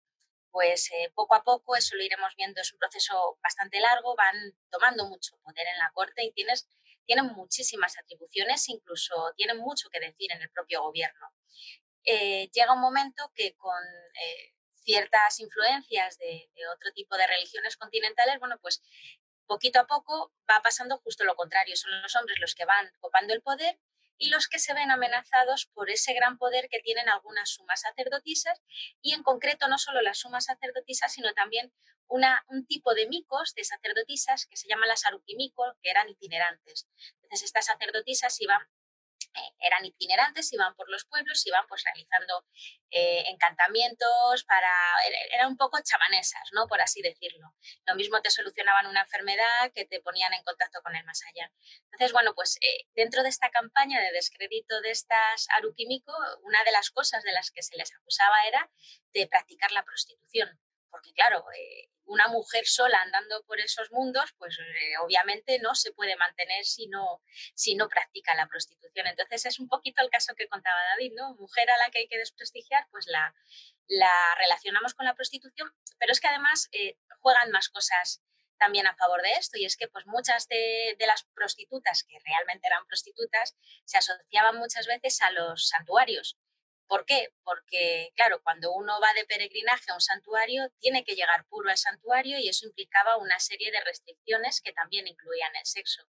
pues eh, poco a poco, eso lo iremos viendo, es un proceso bastante largo, van tomando mucho poder en la corte y tienes, tienen muchísimas atribuciones, incluso tienen mucho que decir en el propio gobierno. Eh, llega un momento que con eh, ciertas influencias de, de, otro tipo de religiones continentales, bueno, pues poquito a poco va pasando justo lo contrario, son los hombres los que van copando el poder y los que se ven amenazados por ese gran poder que tienen algunas sumas sacerdotisas y en concreto no solo las sumas sacerdotisas, sino también una, un tipo de micos de sacerdotisas que se llaman las arukimiko, que eran itinerantes. Entonces estas sacerdotisas iban eran itinerantes, iban por los pueblos, iban pues realizando eh, encantamientos para, eran un poco chamanesas, ¿no? Por así decirlo. Lo mismo te solucionaban una enfermedad que te ponían en contacto con el más allá. Entonces, bueno, pues eh, dentro de esta campaña de descrédito de estas Arukimiko, una de las cosas de las que se les acusaba era de practicar la prostitución. Porque claro, una mujer sola andando por esos mundos, pues eh, obviamente no se puede mantener si no, si no practica la prostitución. Entonces es un poquito el caso que contaba David, ¿no? Mujer a la que hay que desprestigiar, pues la, la relacionamos con la prostitución, pero es que además eh, juegan más cosas también a favor de esto y es que pues muchas de, las prostitutas que realmente eran prostitutas se asociaban muchas veces a los santuarios ¿Por qué? Porque, claro, cuando uno va de peregrinaje a un santuario, tiene que llegar puro al santuario y eso implicaba una serie de restricciones que también incluían el sexo.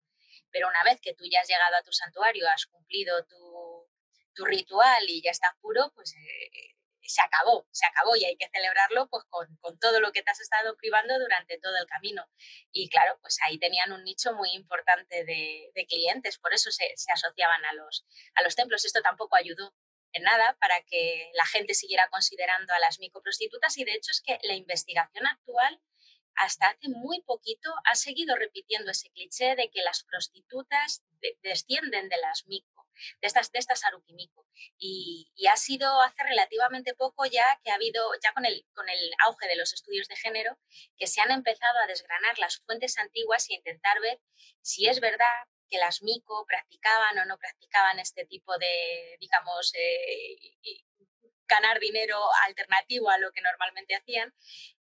Pero una vez que tú ya has llegado a tu santuario, has cumplido tu, tu ritual y ya estás puro, pues eh, se acabó, se acabó y hay que celebrarlo pues con, todo lo que te has estado privando durante todo el camino. Y claro, pues ahí tenían un nicho muy importante de, de clientes, por eso se, se, asociaban a los, a los templos. Esto tampoco ayudó en nada para que la gente siguiera considerando a las microprostitutas y de hecho es que la investigación actual hasta hace muy poquito ha seguido repitiendo ese cliché de que las prostitutas descienden de las mico, de estas, de estas. Y, y, ha sido hace relativamente poco ya que ha habido, ya con el, con el auge de los estudios de género, que se han empezado a desgranar las fuentes antiguas e intentar ver si es verdad que las mico practicaban o no practicaban este tipo de, digamos, eh, ganar dinero alternativo a lo que normalmente hacían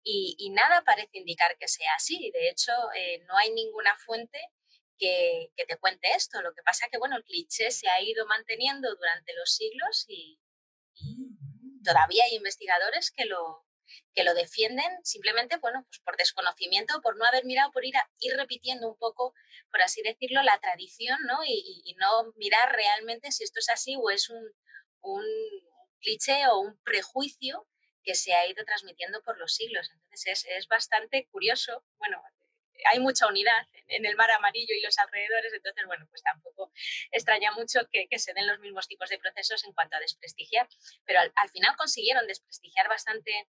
y, nada parece indicar que sea así. De hecho, eh, no hay ninguna fuente que, que, te cuente esto. Lo que pasa que, bueno, el cliché se ha ido manteniendo durante los siglos y, y todavía hay investigadores que lo, que lo defienden simplemente, bueno, pues por desconocimiento, por no haber mirado, por ir, ir repitiendo un poco, por así decirlo, la tradición, ¿no? Y, no mirar realmente si esto es así o es un, un cliché o un prejuicio que se ha ido transmitiendo por los siglos. Entonces es, es bastante curioso, bueno, hay mucha unidad en el mar amarillo y los alrededores, entonces, bueno, pues tampoco extraña mucho que, se den los mismos tipos de procesos en cuanto a desprestigiar, pero al final consiguieron desprestigiar bastante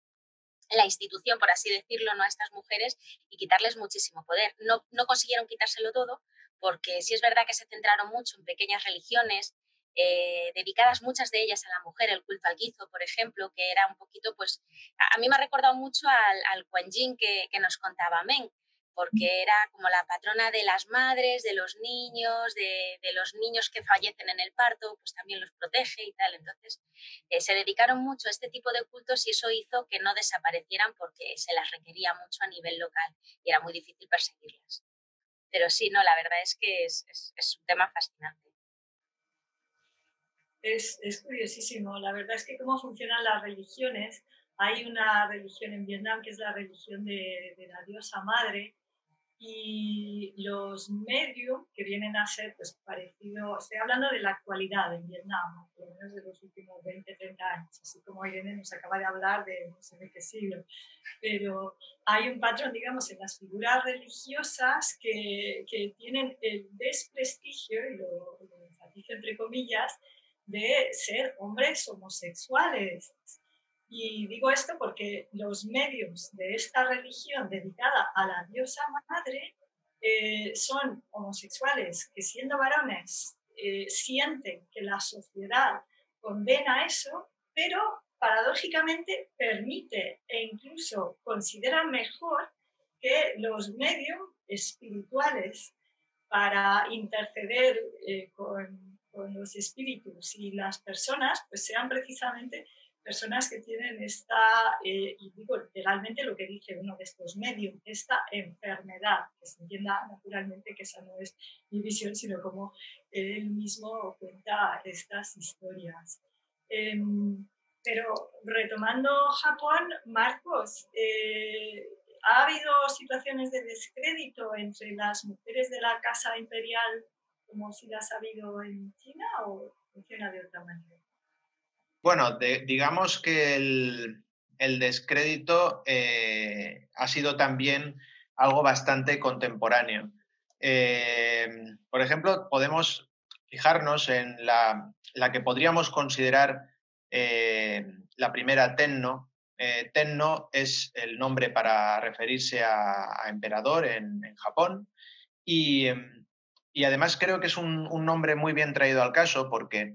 la institución, por así decirlo, ¿no? a estas mujeres y quitarles muchísimo poder. No, no consiguieron quitárselo todo porque sí es verdad que se centraron mucho en pequeñas religiones, eh, dedicadas muchas de ellas a la mujer, el culto al guizo, por ejemplo, que era un poquito, pues, a, mí me ha recordado mucho al, al Kuan Yin que, que nos contaba Men, porque era como la patrona de las madres, de los niños, de, de, los niños que fallecen en el parto, pues también los protege y tal. Entonces, eh, se dedicaron mucho a este tipo de cultos y eso hizo que no desaparecieran porque se las requería mucho a nivel local y era muy difícil perseguirlas. Pero sí, no, la verdad es que es, es, es un tema fascinante. Es, es curiosísimo. La verdad es que cómo funcionan las religiones. Hay una religión en Vietnam que es la religión de, de la diosa madre, y los medios que vienen a ser pues parecido, estoy hablando de la actualidad en Vietnam, por lo menos de los últimos 20, 30 años, así como Irene nos acaba de hablar de no sé de qué siglo, pero hay un patrón, digamos, en las figuras religiosas que, que tienen el desprestigio, y lo, lo enfatizo entre comillas, de ser hombres homosexuales. Y digo esto porque los medios de esta religión dedicada a la diosa madre eh, son homosexuales, que siendo varones eh, sienten que la sociedad condena eso, pero paradójicamente permite e incluso considera mejor que los medios espirituales para interceder eh, con, con, los espíritus y las personas, pues sean precisamente personas que tienen esta, eh, y digo literalmente lo que dice uno de estos medios, esta enfermedad, que se entienda naturalmente que esa no es mi visión, sino como él mismo cuenta estas historias. Em, pero retomando Japón, Marcos, eh, ¿ha habido situaciones de descrédito entre las mujeres de la Casa Imperial como si las ha habido en China o funciona de otra manera? Bueno, digamos que el, descrédito eh, ha sido también algo bastante contemporáneo. Eh, por ejemplo, podemos fijarnos en la, que podríamos considerar eh, la primera Tenno. tenno es el nombre para referirse a, emperador en, Japón y, además creo que es un, nombre muy bien traído al caso porque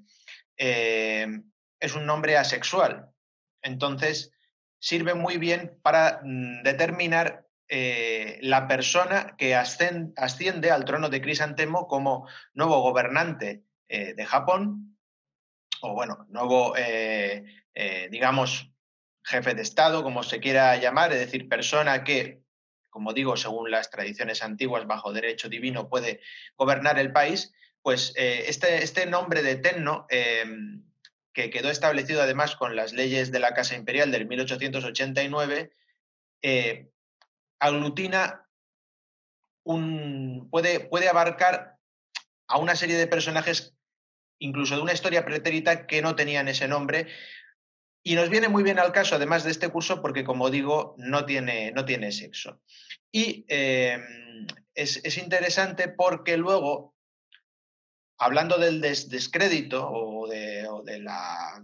es un nombre asexual. Entonces, sirve muy bien para mm, determinar eh, la persona que asciende al trono de Crisantemo como nuevo gobernante eh, de Japón, o bueno, nuevo, eh, digamos, jefe de Estado, como se quiera llamar, es decir, persona que, como digo, según las tradiciones antiguas, bajo derecho divino, puede gobernar el país, pues este, este, nombre de Tenno em, que quedó establecido además con las leyes de la Casa Imperial del 1889, eh, aglutina un, puede, puede abarcar a una serie de personajes, incluso de una historia pretérita, que no tenían ese nombre. Y nos viene muy bien al caso, además de este curso, porque, como digo, no tiene, no tiene sexo. Y eh, es, es, interesante porque luego hablando del descrédito o de, la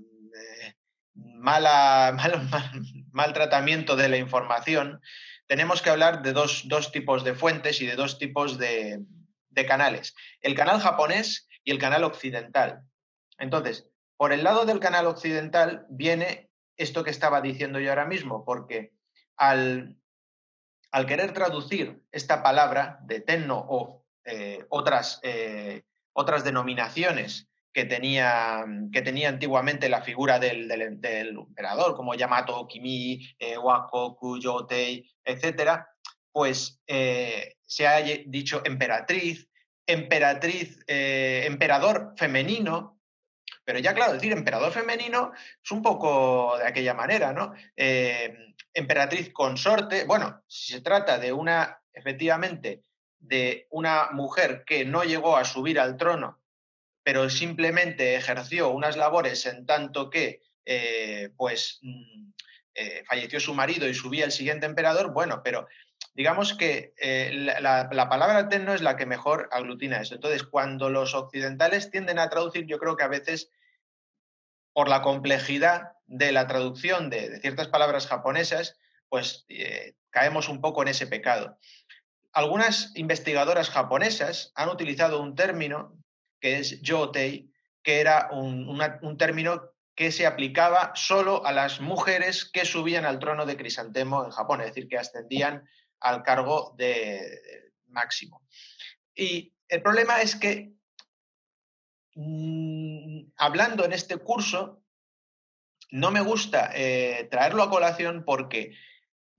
mala, mal, tratamiento de la información, tenemos que hablar de dos, tipos de fuentes y de dos tipos de, canales. El canal japonés y el canal occidental. Entonces, por el lado del canal occidental viene esto que estaba diciendo yo ahora mismo, porque al, querer traducir esta palabra de tenno o eh, otras eh, otras denominaciones que tenía, que tenía antiguamente la figura del, emperador, como Yamato, Kimi, eh, Wakoku, Yotei, etc., pues eh, se ha dicho emperatriz, emperatriz, eh, emperador femenino, pero ya claro, decir emperador femenino es un poco de aquella manera, ¿no? emperatriz consorte, bueno, si se trata de una, efectivamente, de una mujer que no llegó a subir al trono, pero simplemente ejerció unas labores en tanto que eh, pues mm, eh, falleció su marido y subía el siguiente emperador, bueno, pero digamos que eh, la, palabra tenno es la que mejor aglutina eso. Entonces, cuando los occidentales tienden a traducir, yo creo que a veces por la complejidad de la traducción de, de ciertas palabras japonesas, pues caemos un poco en ese pecado algunas investigadoras japonesas han utilizado un término que es yotei, que era un, término que se aplicaba solo a las mujeres que subían al trono de Crisantemo en Japón, es decir, que ascendían al cargo de, máximo. Y el problema es que, mm, hablando en este curso, no me gusta eh, traerlo a colación porque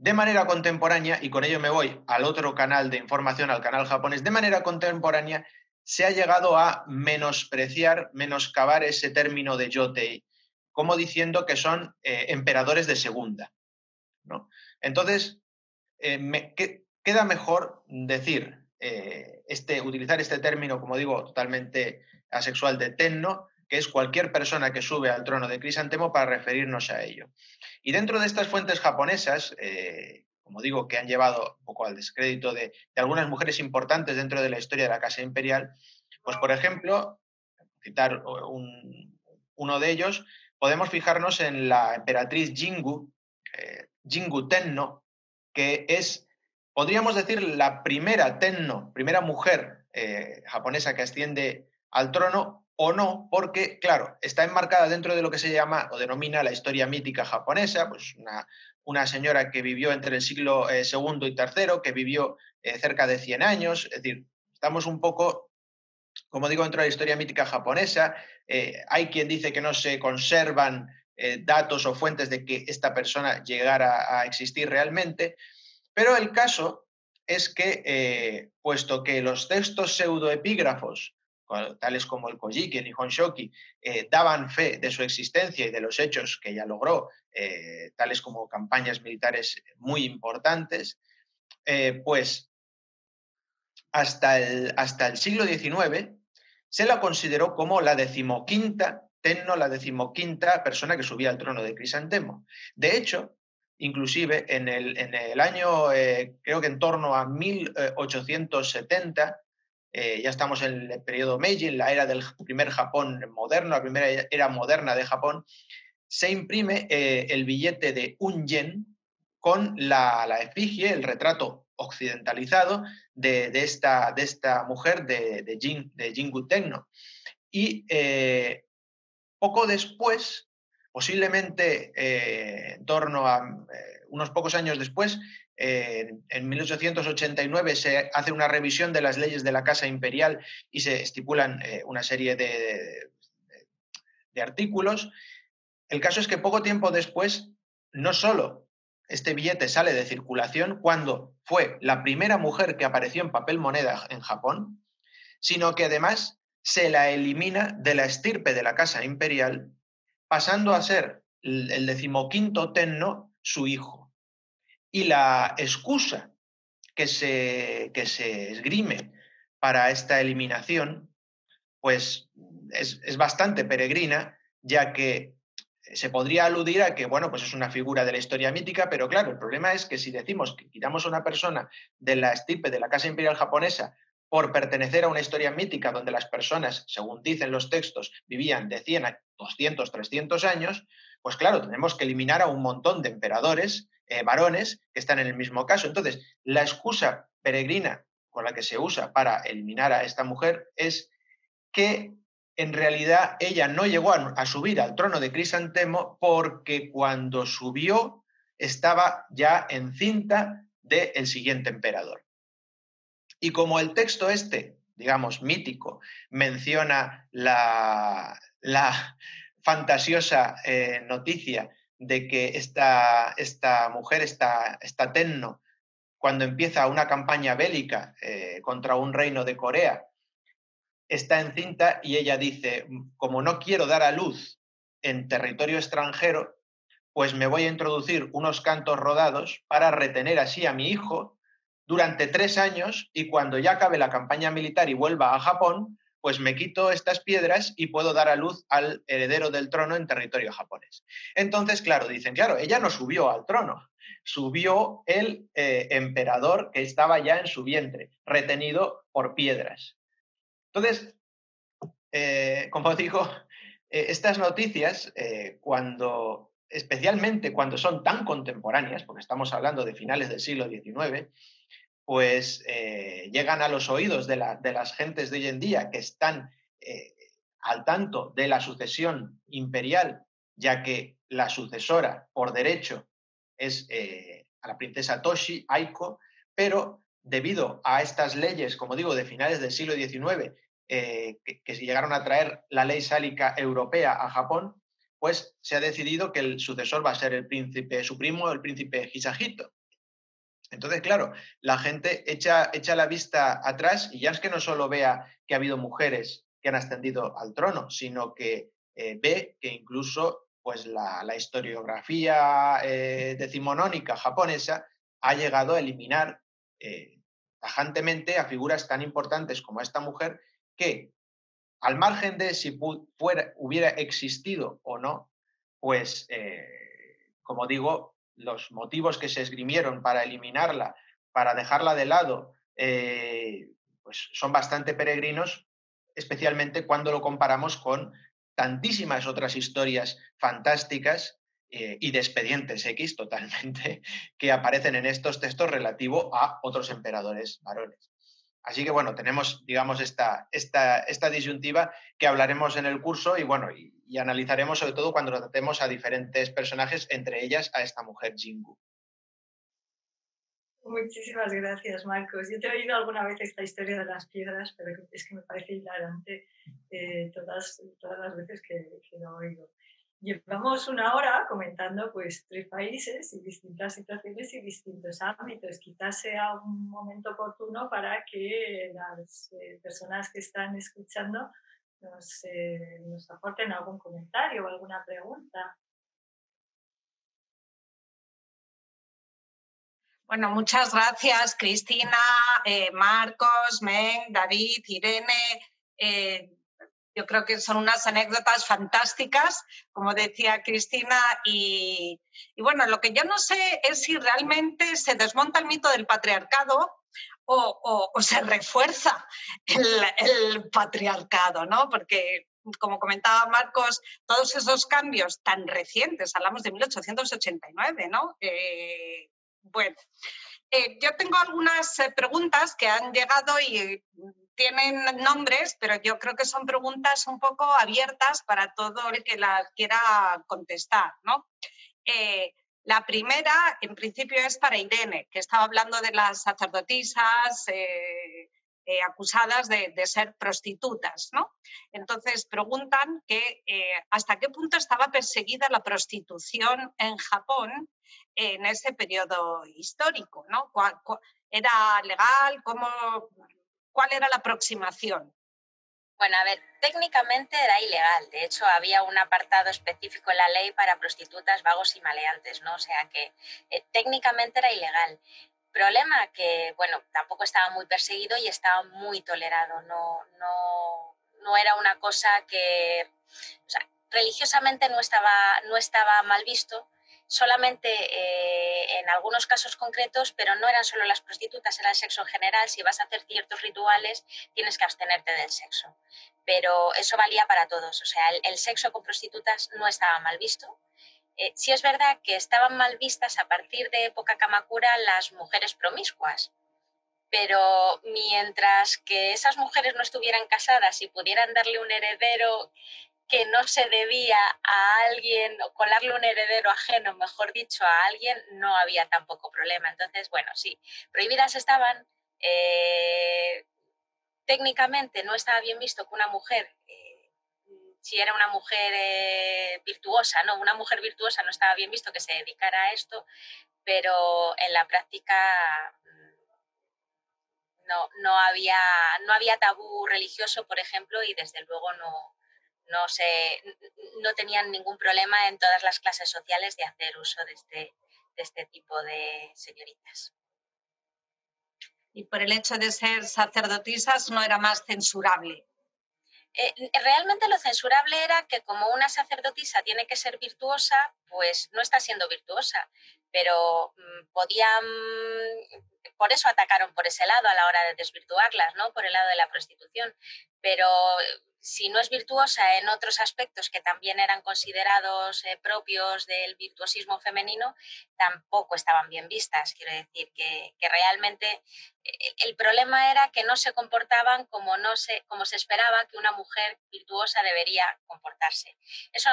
de manera contemporánea, y con ello me voy al otro canal de información, al canal japonés, de manera contemporánea se ha llegado a menospreciar, menoscabar ese término de yotei, como diciendo que son eh, emperadores de segunda. ¿no? Entonces, eh, queda mejor decir, eh, este, utilizar este término, como digo, totalmente asexual de tenno, que es cualquier persona que sube al trono de Crisantemo para referirnos a ello. Y dentro de estas fuentes japonesas, eh, como digo, que han llevado un poco al descrédito de, algunas mujeres importantes dentro de la historia de la Casa Imperial, pues por ejemplo, citar uno de ellos, podemos fijarnos en la emperatriz Jingu, eh, Jingu Tenno, que es podríamos decir la primera Tenno, primera mujer eh, japonesa que asciende al trono o no, porque, claro, está enmarcada dentro de lo que se llama o denomina la historia mítica japonesa, pues una, una señora que vivió entre el siglo II eh, y III, que vivió eh, cerca de 100 años, es decir, estamos un poco, como digo, dentro de la historia mítica japonesa, hay quien dice que no se conservan datos o fuentes de que esta persona llegara a existir realmente, pero el caso es que, eh, puesto que los textos pseudoepígrafos, tales como el Kojiki, el Nihon Shoki, eh, daban fe de su existencia y de los hechos que ella logró, eh, tales como campañas militares muy importantes, pues hasta el, hasta el siglo XIX se la consideró como la decimoquinta, Tenno, la decimoquinta persona que subía al trono de Crisantemo. De hecho, inclusive en el, en el año, eh, creo que en torno a 1870, eh, ya estamos en el periodo Meiji, en la era del primer Japón moderno, la primera era moderna de Japón, se imprime eh, el billete de un yen con la, efigie, el retrato occidentalizado de, esta, de esta, mujer de, de, Jin, de Jingu Tenno. Y poco después, Posiblemente eh, en torno a eh, unos pocos años después, en 1889 se hace una revisión de las leyes de la Casa Imperial y se estipulan eh, una serie de, de, artículos. El caso es que poco tiempo después, no solo este billete sale de circulación cuando fue la primera mujer que apareció en papel moneda en Japón, sino que además se la elimina de la estirpe de la Casa Imperial pasando a ser el decimoquinto tenno su hijo. Y la excusa que se, que se esgrime para esta eliminación, pues es, bastante peregrina, ya que se podría aludir a que, bueno, pues es una figura de la historia mítica, pero claro, el problema es que si decimos que quitamos a una persona de la estirpe de la Casa Imperial japonesa por pertenecer a una historia mítica donde las personas, según dicen los textos, vivían de 100 a 200, 300 años, pues claro, tenemos que eliminar a un montón de emperadores, eh, varones, que están en el mismo caso. Entonces, la excusa peregrina con la que se usa para eliminar a esta mujer es que en realidad ella no llegó a, subir al trono de Crisantemo porque cuando subió estaba ya encinta del siguiente emperador. Y como el texto este, digamos, mítico, menciona la, fantasiosa eh, noticia de que esta, esta mujer, esta, esta, Tenno, cuando empieza una campaña bélica eh, contra un reino de Corea, está encinta y ella dice, como no quiero dar a luz en territorio extranjero, pues me voy a introducir unos cantos rodados para retener así a mi hijo durante tres años y cuando ya acabe la campaña militar y vuelva a Japón, pues me quito estas piedras y puedo dar a luz al heredero del trono en territorio japonés. Entonces, claro, dicen, claro, ella no subió al trono, subió el eh, emperador que estaba ya en su vientre, retenido por piedras. Entonces, eh, como digo, eh, estas noticias, cuando, especialmente cuando son tan contemporáneas, porque estamos hablando de finales del siglo XIX, pues eh, llegan a los oídos de, las gentes de hoy en día que están eh, al tanto de la sucesión imperial, ya que la sucesora por derecho es eh, a la princesa Toshi, Aiko, pero debido a estas leyes, como digo, de finales del siglo XIX, que, que llegaron a traer la ley sálica europea a Japón, pues se ha decidido que el sucesor va a ser el príncipe, su primo, el príncipe Hisahito. Entonces, claro, la gente echa, echa la vista atrás y ya es que no solo vea que ha habido mujeres que han ascendido al trono, sino que eh, ve que incluso pues, la, historiografía eh, decimonónica japonesa ha llegado a eliminar eh, tajantemente a figuras tan importantes como esta mujer que, al margen de si hubiera existido o no, pues, como digo, los motivos que se esgrimieron para eliminarla, para dejarla de lado, eh, pues son bastante peregrinos, especialmente cuando lo comparamos con tantísimas otras historias fantásticas eh, y de expedientes X totalmente que aparecen en estos textos relativo a otros emperadores varones. Así que bueno, tenemos, digamos, esta, esta, esta disyuntiva que hablaremos en el curso y bueno, y, analizaremos sobre todo cuando tratemos a diferentes personajes, entre ellas a esta mujer Jingu. Muchísimas gracias, Marcos. Yo te he oído alguna vez esta historia de las piedras, pero es que me parece hilarante eh, todas, todas las veces que, que lo oído. Llevamos una hora comentando pues tres países y distintas situaciones y distintos ámbitos. Quizás sea un momento oportuno para que las eh, personas que están escuchando nos, eh, nos aporten algún comentario o alguna pregunta. Bueno, muchas gracias, Cristina, eh, Marcos, Men, David, Irene. Yo creo que son unas anécdotas fantásticas, como decía Cristina, y, bueno, lo que yo no sé es si realmente se desmonta el mito del patriarcado o, se refuerza el, patriarcado, ¿no? Porque como comentaba Marcos, todos esos cambios tan recientes, hablamos de 1889, ¿no? Eh, bueno, eh, yo tengo algunas eh, preguntas que han llegado y tienen nombres, pero yo creo que son preguntas un poco abiertas para todo el que las quiera contestar, ¿no? Eh, la primera, en principio, es para Irene, que estaba hablando de las sacerdotisas acusadas de, ser prostitutas, ¿no? Entonces preguntan que hasta qué punto estaba perseguida la prostitución en Japón en ese periodo histórico, ¿no? ¿Era legal? ¿Cómo, ¿Cuál era la aproximación? Bueno, a ver, técnicamente era ilegal. De hecho, había un apartado específico en la ley para prostitutas, vagos y maleantes, ¿no? O sea que eh, técnicamente era ilegal. Problema que, bueno, tampoco estaba muy perseguido y estaba muy tolerado. No, no, no era una cosa que, o sea, religiosamente no estaba, no estaba mal visto, solamente eh, en algunos casos concretos, pero no eran solo las prostitutas, era el sexo en general. Si vas a hacer ciertos rituales, tienes que abstenerte del sexo. Pero eso valía para todos. O sea, el, sexo con prostitutas no estaba mal visto. Eh, sí es verdad que estaban mal vistas a partir de época Kamakura las mujeres promiscuas. Pero mientras que esas mujeres no estuvieran casadas y pudieran darle un heredero que no se debía a alguien o colarle un heredero ajeno, mejor dicho, a alguien, no había tampoco problema. Entonces, bueno, sí, prohibidas estaban. Eh, técnicamente no estaba bien visto que una mujer, eh, si era una mujer eh, virtuosa, no, una mujer virtuosa no estaba bien visto que se dedicara a esto, pero en la práctica mm, no, no, había, no había tabú religioso, por ejemplo, y desde luego no, no, se, no tenían ningún problema en todas las clases sociales de hacer uso de este, de este tipo de señoritas. Y por el hecho de ser sacerdotisas no era más censurable. Eh, realmente lo censurable era que como una sacerdotisa tiene que ser virtuosa, pues no está siendo virtuosa, pero mm, podían, por eso atacaron por ese lado a la hora de desvirtuarlas, ¿no? Por el lado de la prostitución. Pero si no es virtuosa en otros aspectos que también eran considerados eh, propios del virtuosismo femenino, tampoco estaban bien vistas. Quiero decir que, realmente eh, el, problema era que no se comportaban como, no se, como se esperaba que una mujer virtuosa debería comportarse. Eso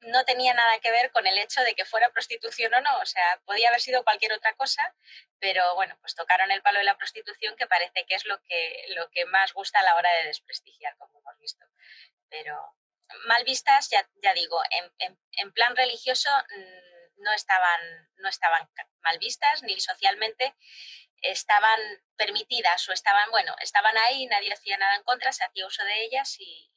no tenía nada que ver con el hecho de que fuera prostitución o no, o sea, podía haber sido cualquier otra cosa, pero bueno, pues tocaron el palo de la prostitución, que parece que es lo que, lo que más gusta a la hora de desprestigiar, como hemos visto. Pero mal vistas, ya, digo, en, en, plan religioso mm, no estaban, no estaban mal vistas, ni socialmente estaban permitidas o estaban, bueno, estaban ahí, nadie hacía nada en contra, se hacía uso de ellas y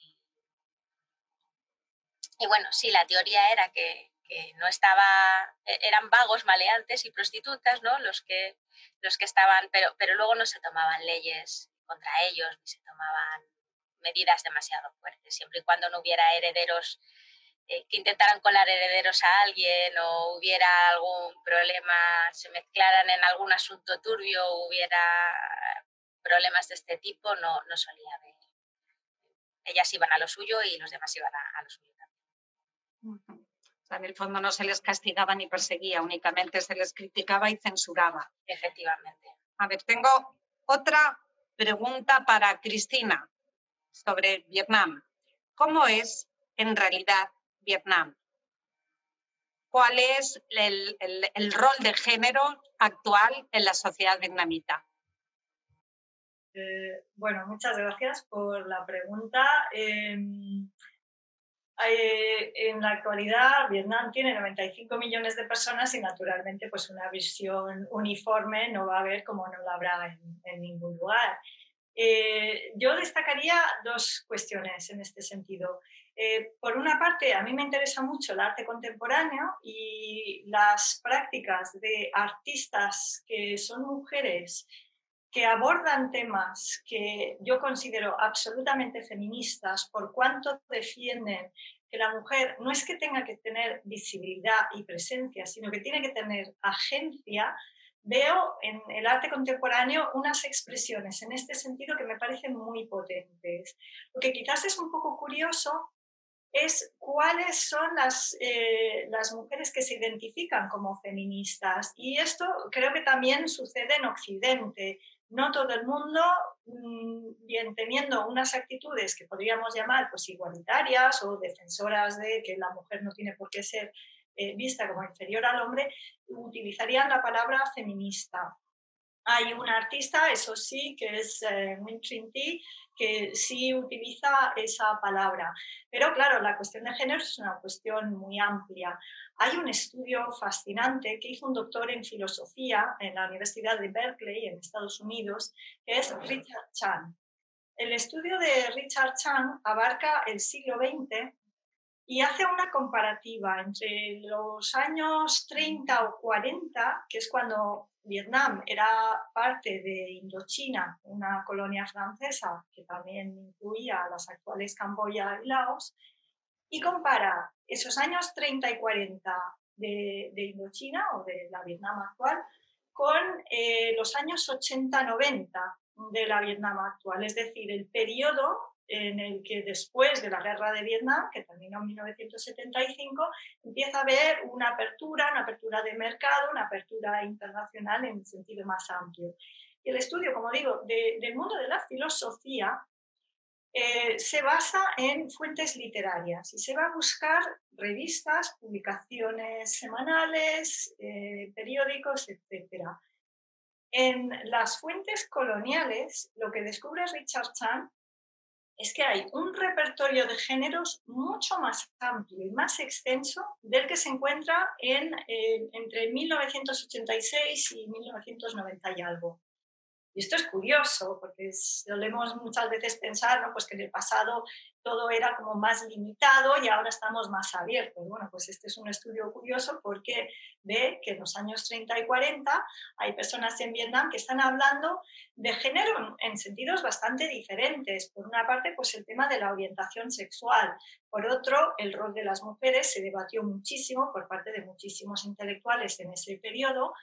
bueno, sí, la teoría era que, no estaba, e, eran vagos, maleantes y prostitutas, ¿no? Los que, los que estaban, pero, pero luego no se tomaban leyes contra ellos, ni se tomaban medidas demasiado fuertes, siempre y cuando no hubiera herederos eh, que intentaran colar herederos a alguien o hubiera algún problema, se mezclaran en algún asunto turbio hubiera problemas de este tipo, no, no solía haber. Ellas iban a lo suyo y los demás iban a lo suyo. En el fondo no se les castigaba ni perseguía, únicamente se les criticaba y censuraba. Efectivamente. A ver, tengo otra pregunta para Cristina sobre Vietnam. ¿Cómo es en realidad Vietnam? ¿Cuál es el, rol de género actual en la sociedad vietnamita? Eh, bueno, muchas gracias por la pregunta. Em, eh, en la actualidad Vietnam tiene 95 millones de personas y naturalmente pues una visión uniforme no va a haber como no la habrá en, ningún lugar. Eh, yo destacaría dos cuestiones en este sentido. Eh, por una parte, a mí me interesa mucho el arte contemporáneo y las prácticas de artistas que son mujeres que abordan temas que yo considero absolutamente feministas por cuanto defienden que la mujer no es que tenga que tener visibilidad y presencia, sino que tiene que tener agencia, veo en el arte contemporáneo unas expresiones en este sentido que me parecen muy potentes. Lo que quizás es un poco curioso es cuáles son las, eh, las mujeres que se identifican como feministas. Y esto creo que también sucede en Occidente no todo el mundo, mm, bien teniendo unas actitudes que podríamos llamar pues, igualitarias o defensoras de que la mujer no tiene por qué ser eh, vista como inferior al hombre, utilizarían la palabra feminista. Hay una artista, eso sí, que es eh, Trin que sí utiliza esa palabra. Pero claro, la cuestión de género es una cuestión muy amplia. Hay un estudio fascinante que hizo un doctor en filosofía en la Universidad de Berkeley, en Estados Unidos, que es Richard Chan. El estudio de Richard Chan abarca el siglo XX y hace una comparativa entre los años 30 o 40, que es cuando Vietnam era parte de Indochina, una colonia francesa que también incluía las actuales Camboya y Laos, y compara esos años 30 y 40 de, Indochina o de la Vietnam actual con eh, los años 80-90 de la Vietnam actual, es decir, el periodo en el que después de la guerra de Vietnam, que terminó en 1975, empieza a haber una apertura, una apertura de mercado, una apertura internacional en el sentido más amplio. El estudio, como digo, del mundo de la filosofía eh, se basa en fuentes literarias y se va a buscar revistas, publicaciones semanales, eh, periódicos, etc. En las fuentes coloniales, lo que descubre Richard Chan es que hay un repertorio de géneros mucho más amplio y más extenso del que se encuentra en, entre 1986 y 1990 y algo. Y esto es curioso, porque solemos muchas veces pensar ¿no? pues que en el pasado todo era como más limitado y ahora estamos más abiertos. Bueno, pues este es un estudio curioso porque ve que en los años 30 y 40 hay personas en Vietnam que están hablando de género en sentidos bastante diferentes. Por una parte, pues el tema de la orientación sexual. Por otro, el rol de las mujeres se debatió muchísimo por parte de muchísimos intelectuales en ese periodo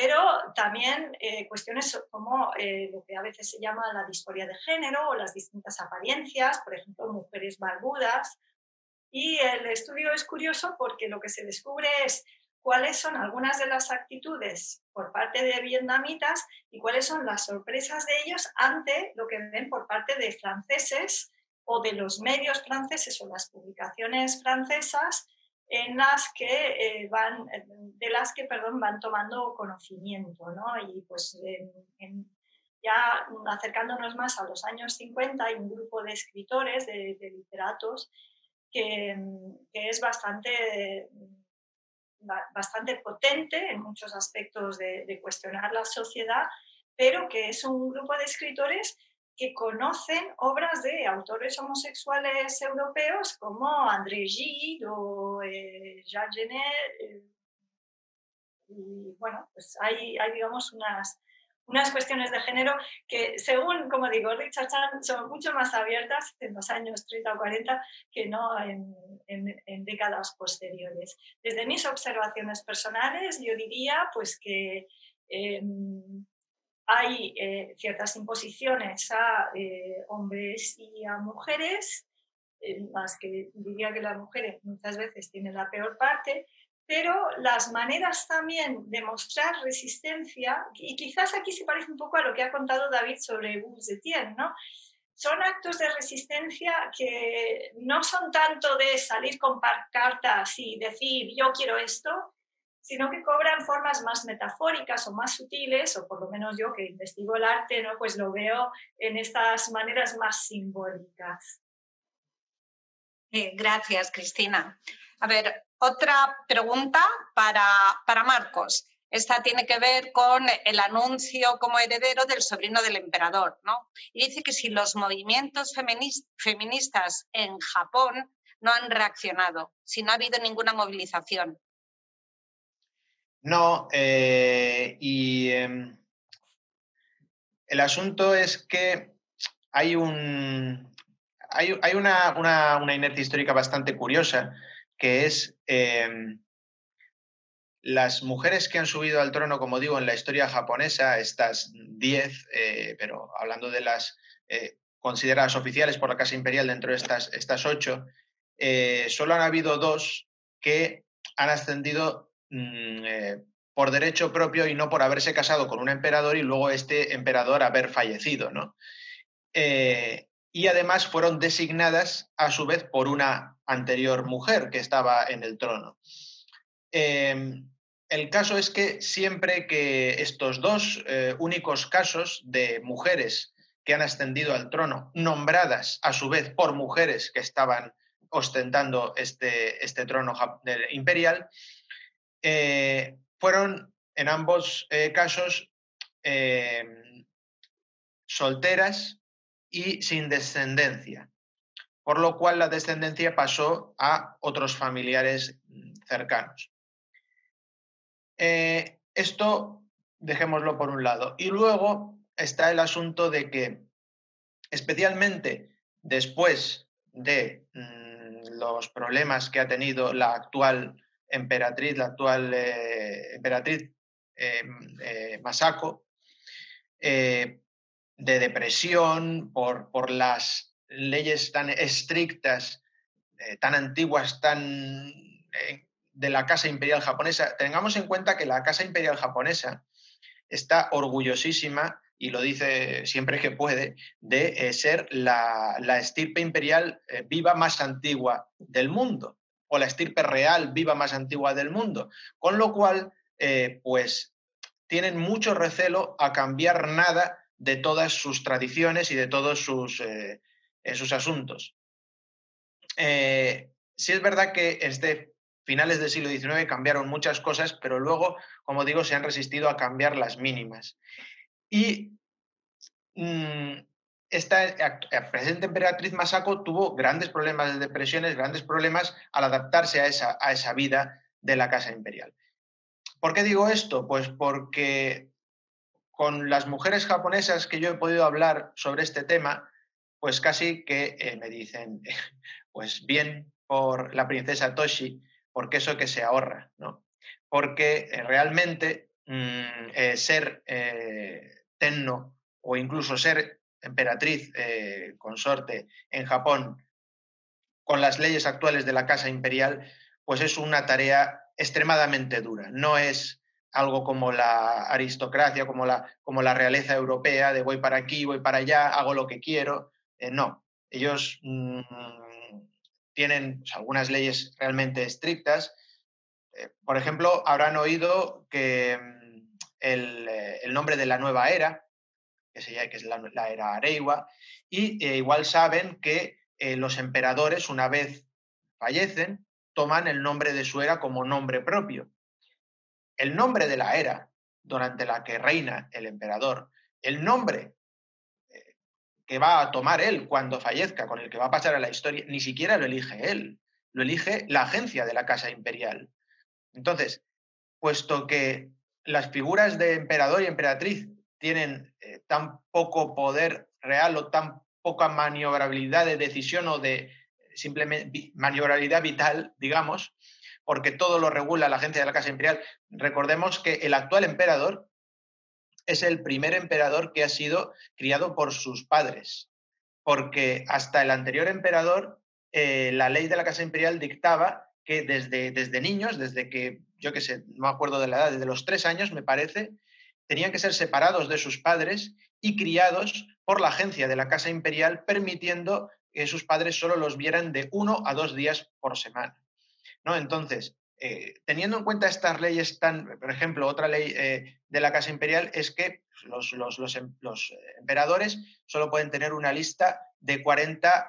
pero también eh, cuestiones como eh, lo que a veces se llama la disforia de género o las distintas apariencias, por ejemplo, mujeres barbudas. Y el estudio es curioso porque lo que se descubre es cuáles son algunas de las actitudes por parte de vietnamitas y cuáles son las sorpresas de ellos ante lo que ven por parte de franceses o de los medios franceses o las publicaciones francesas en las que eh, van, de las que, perdón, van tomando conocimiento, ¿no? Y pues ya acercándonos más a los años 50 hay un grupo de escritores, de, literatos, que, es bastante, bastante potente en muchos aspectos de cuestionar la sociedad, pero que es un grupo de escritores que conocen obras de autores homosexuales europeos como André Gide o eh, Jacques Genet. Eh, y bueno, pues hay, hay digamos, unas, unas cuestiones de género que, según, como digo, Richard Chan, son mucho más abiertas en los años 30 o 40 que no en, en, décadas posteriores. Desde mis observaciones personales, yo diría pues que em, hay eh, ciertas imposiciones a eh, hombres y a mujeres más que diría que las mujeres muchas veces tienen la peor parte, pero las maneras también de mostrar resistencia, y quizás aquí se parece un poco a lo que ha contado David sobre Bourgetien, ¿no? Son actos de resistencia que no son tanto de salir con cartas y decir yo quiero esto, sino que cobran formas más metafóricas o más sutiles, o por lo menos yo que investigo el arte, ¿no? pues lo veo en estas maneras más simbólicas. Eh, gracias, Cristina. A ver, otra pregunta para, para Marcos. Esta tiene que ver con el anuncio como heredero del sobrino del emperador, ¿no? Y dice que si los movimientos feministas en Japón no han reaccionado, si no ha habido ninguna movilización. No, eh, y em, el asunto es que hay un, hay, hay una, una, inercia histórica bastante curiosa, que es em, las mujeres que han subido al trono, como digo, en la historia japonesa, estas diez, eh, pero hablando de las eh, consideradas oficiales por la Casa Imperial dentro de estas, estas ocho, solo han habido dos que han ascendido mm, por derecho propio y no por haberse casado con un emperador y luego este emperador haber fallecido, ¿no? y además fueron designadas a su vez por una anterior mujer que estaba en el trono. Em, el caso es que siempre que estos dos eh, únicos casos de mujeres que han ascendido al trono, nombradas a su vez por mujeres que estaban ostentando este, este trono imperial, eh, fueron en ambos eh, casos em, solteras y sin descendencia, por lo cual la descendencia pasó a otros familiares mm, cercanos. Eh, esto dejémoslo por un lado. Y luego está el asunto de que, especialmente después de mm, los problemas que ha tenido la actual emperatriz, la actual eh, emperatriz eh, Masako, de depresión, por, por las leyes tan estrictas, tan antiguas, tan de la Casa Imperial Japonesa. Tengamos en cuenta que la Casa Imperial Japonesa está orgullosísima, y lo dice siempre que puede, de eh, ser la, estirpe imperial eh, viva más antigua del mundo, o la estirpe real viva más antigua del mundo. Con lo cual, eh, pues tienen mucho recelo a cambiar nada de todas sus tradiciones y de todos sus, sus asuntos. sí es verdad que este finales del siglo XIX cambiaron muchas cosas, pero luego, como digo, se han resistido a cambiar las mínimas. Y mm, esta presente emperatriz Masako tuvo grandes problemas de depresiones, grandes problemas al adaptarse a esa, a esa vida de la casa imperial. ¿Por qué digo esto? Pues porque con las mujeres japonesas que yo he podido hablar sobre este tema, pues casi que eh, me dicen, pues bien por la princesa Toshi, porque eso que se ahorra, ¿no? Porque eh, realmente mm, eh, ser eh, tenno o incluso ser emperatriz consorte en Japón con las leyes actuales de la Casa Imperial, pues es una tarea extremadamente dura. No es algo como la aristocracia, como la, como la realeza europea, de voy para aquí, voy para allá, hago lo que quiero. no, ellos mm, tienen pues, algunas leyes realmente estrictas. Eh, por ejemplo, habrán oído que mm, eh, el, nombre de la nueva era, que, es la, era Areiwa, y eh, igual saben que los emperadores, una vez fallecen, toman el nombre de su era como nombre propio. El nombre de la era durante la que reina el emperador, el nombre que va a tomar él cuando fallezca, con el que va a pasar a la historia, ni siquiera lo elige él, lo elige la agencia de la Casa Imperial. Entonces, puesto que las figuras de emperador y emperatriz tienen eh, tan poco poder real o tan poca maniobrabilidad de decisión o de simplemente maniobrabilidad vital, digamos, porque todo lo regula la agencia de la Casa Imperial. Recordemos que el actual emperador es el primer emperador que ha sido criado por sus padres, porque hasta el anterior emperador eh, la ley de la Casa Imperial dictaba que desde, desde niños, desde que, yo qué sé, no me acuerdo de la edad, desde los tres años, me parece, tenían que ser separados de sus padres y criados por la agencia de la Casa Imperial, permitiendo que sus padres solo los vieran de uno a dos días por semana. ¿no? Entonces, eh, teniendo en cuenta estas leyes tan, por ejemplo, otra ley eh, de la Casa Imperial es que los, em, emperadores solo pueden tener una lista de 40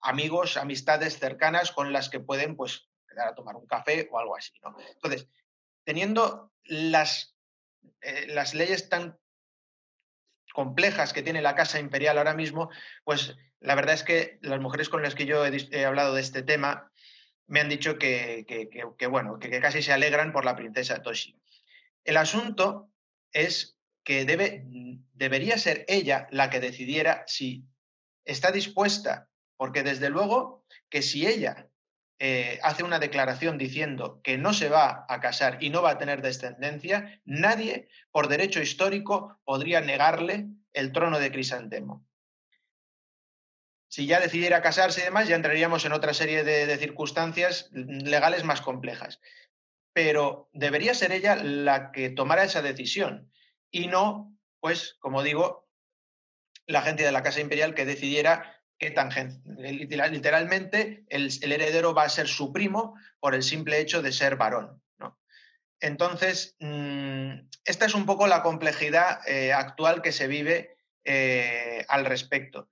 amigos, amistades cercanas con las que pueden pues, quedar a tomar un café o algo así. Entonces, teniendo las, eh, las leyes tan complejas que tiene la Casa Imperial ahora mismo, pues la verdad es que las mujeres con las que yo he, hablado de este tema me han dicho que, que, bueno, que, casi se alegran por la princesa Toshi. El asunto es que debe, debería ser ella la que decidiera si está dispuesta porque desde luego que si ella eh, hace una declaración diciendo que no se va a casar y no va a tener descendencia, nadie por derecho histórico podría negarle el trono de Crisantemo. Si ya decidiera casarse y demás, ya entraríamos en otra serie de circunstancias legales más complejas. Pero debería ser ella la que tomara esa decisión y no, pues, como digo, la gente de la Casa Imperial que decidiera que literalmente el, heredero va a ser su primo por el simple hecho de ser varón. Entonces, mm, esta es un poco la complejidad eh, actual que se vive eh, al respecto.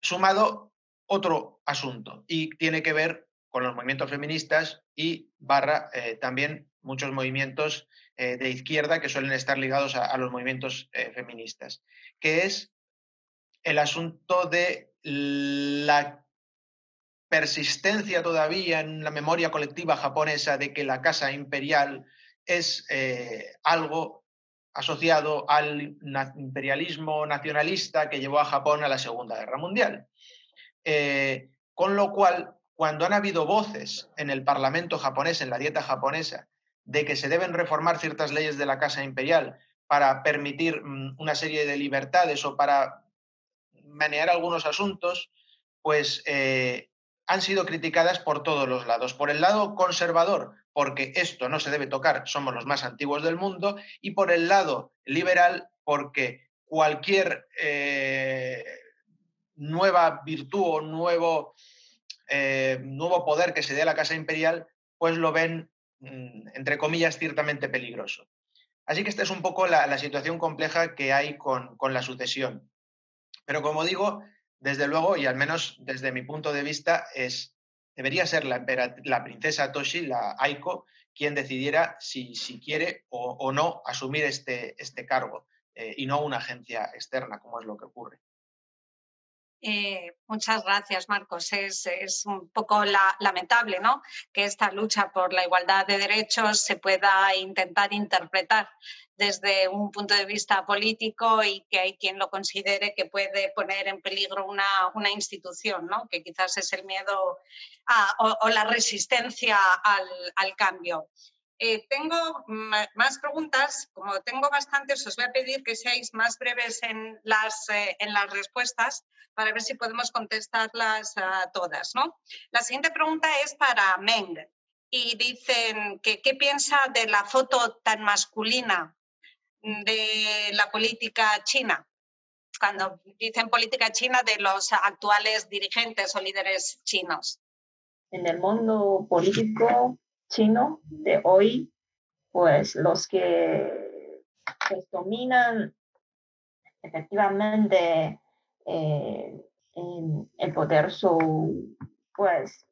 Sumado otro asunto y tiene que ver con los movimientos feministas y barra eh, también muchos movimientos de izquierda que suelen estar ligados a los movimientos feministas, que es el asunto de la persistencia todavía en la memoria colectiva japonesa de que la casa imperial es eh, algo asociado al imperialismo nacionalista que llevó a Japón a la Segunda Guerra Mundial. Eh, con lo cual, cuando han habido voces en el Parlamento japonés, en la dieta japonesa, de que se deben reformar ciertas leyes de la Casa Imperial para permitir mm, una serie de libertades o para manejar algunos asuntos, pues eh, han sido criticadas por todos los lados. Por el lado conservador, porque esto no se debe tocar, somos los más antiguos del mundo, y por el lado liberal, porque cualquier eh, nueva virtud o nuevo, eh, nuevo poder que se dé a la Casa Imperial, pues lo ven, mm, entre comillas, ciertamente peligroso. Así que esta es un poco la, situación compleja que hay con la sucesión. Pero como digo, desde luego, y al menos desde mi punto de vista, es, debería ser la, princesa Toshi, la Aiko, quien decidiera si, si quiere o, no asumir este, este cargo eh, y no una agencia externa, como es lo que ocurre. Eh, muchas gracias, Marcos. Es, es un poco lamentable ¿no? que esta lucha por la igualdad de derechos se pueda intentar interpretar desde un punto de vista político y que hay quien lo considere que puede poner en peligro una, una institución, ¿no? que quizás es el miedo o, la resistencia al, al cambio. Eh, tengo más preguntas, como tengo bastantes, os voy a pedir que seáis más breves en las, eh, en las respuestas para ver si podemos contestarlas a todas. ¿no? La siguiente pregunta es para Meng y dicen que qué piensa de la foto tan masculina de la política china, cuando dicen política china de los actuales dirigentes o líderes chinos. En el mundo político chino de hoy, pues los que pues, dominan efectivamente eh, el poder son, pues,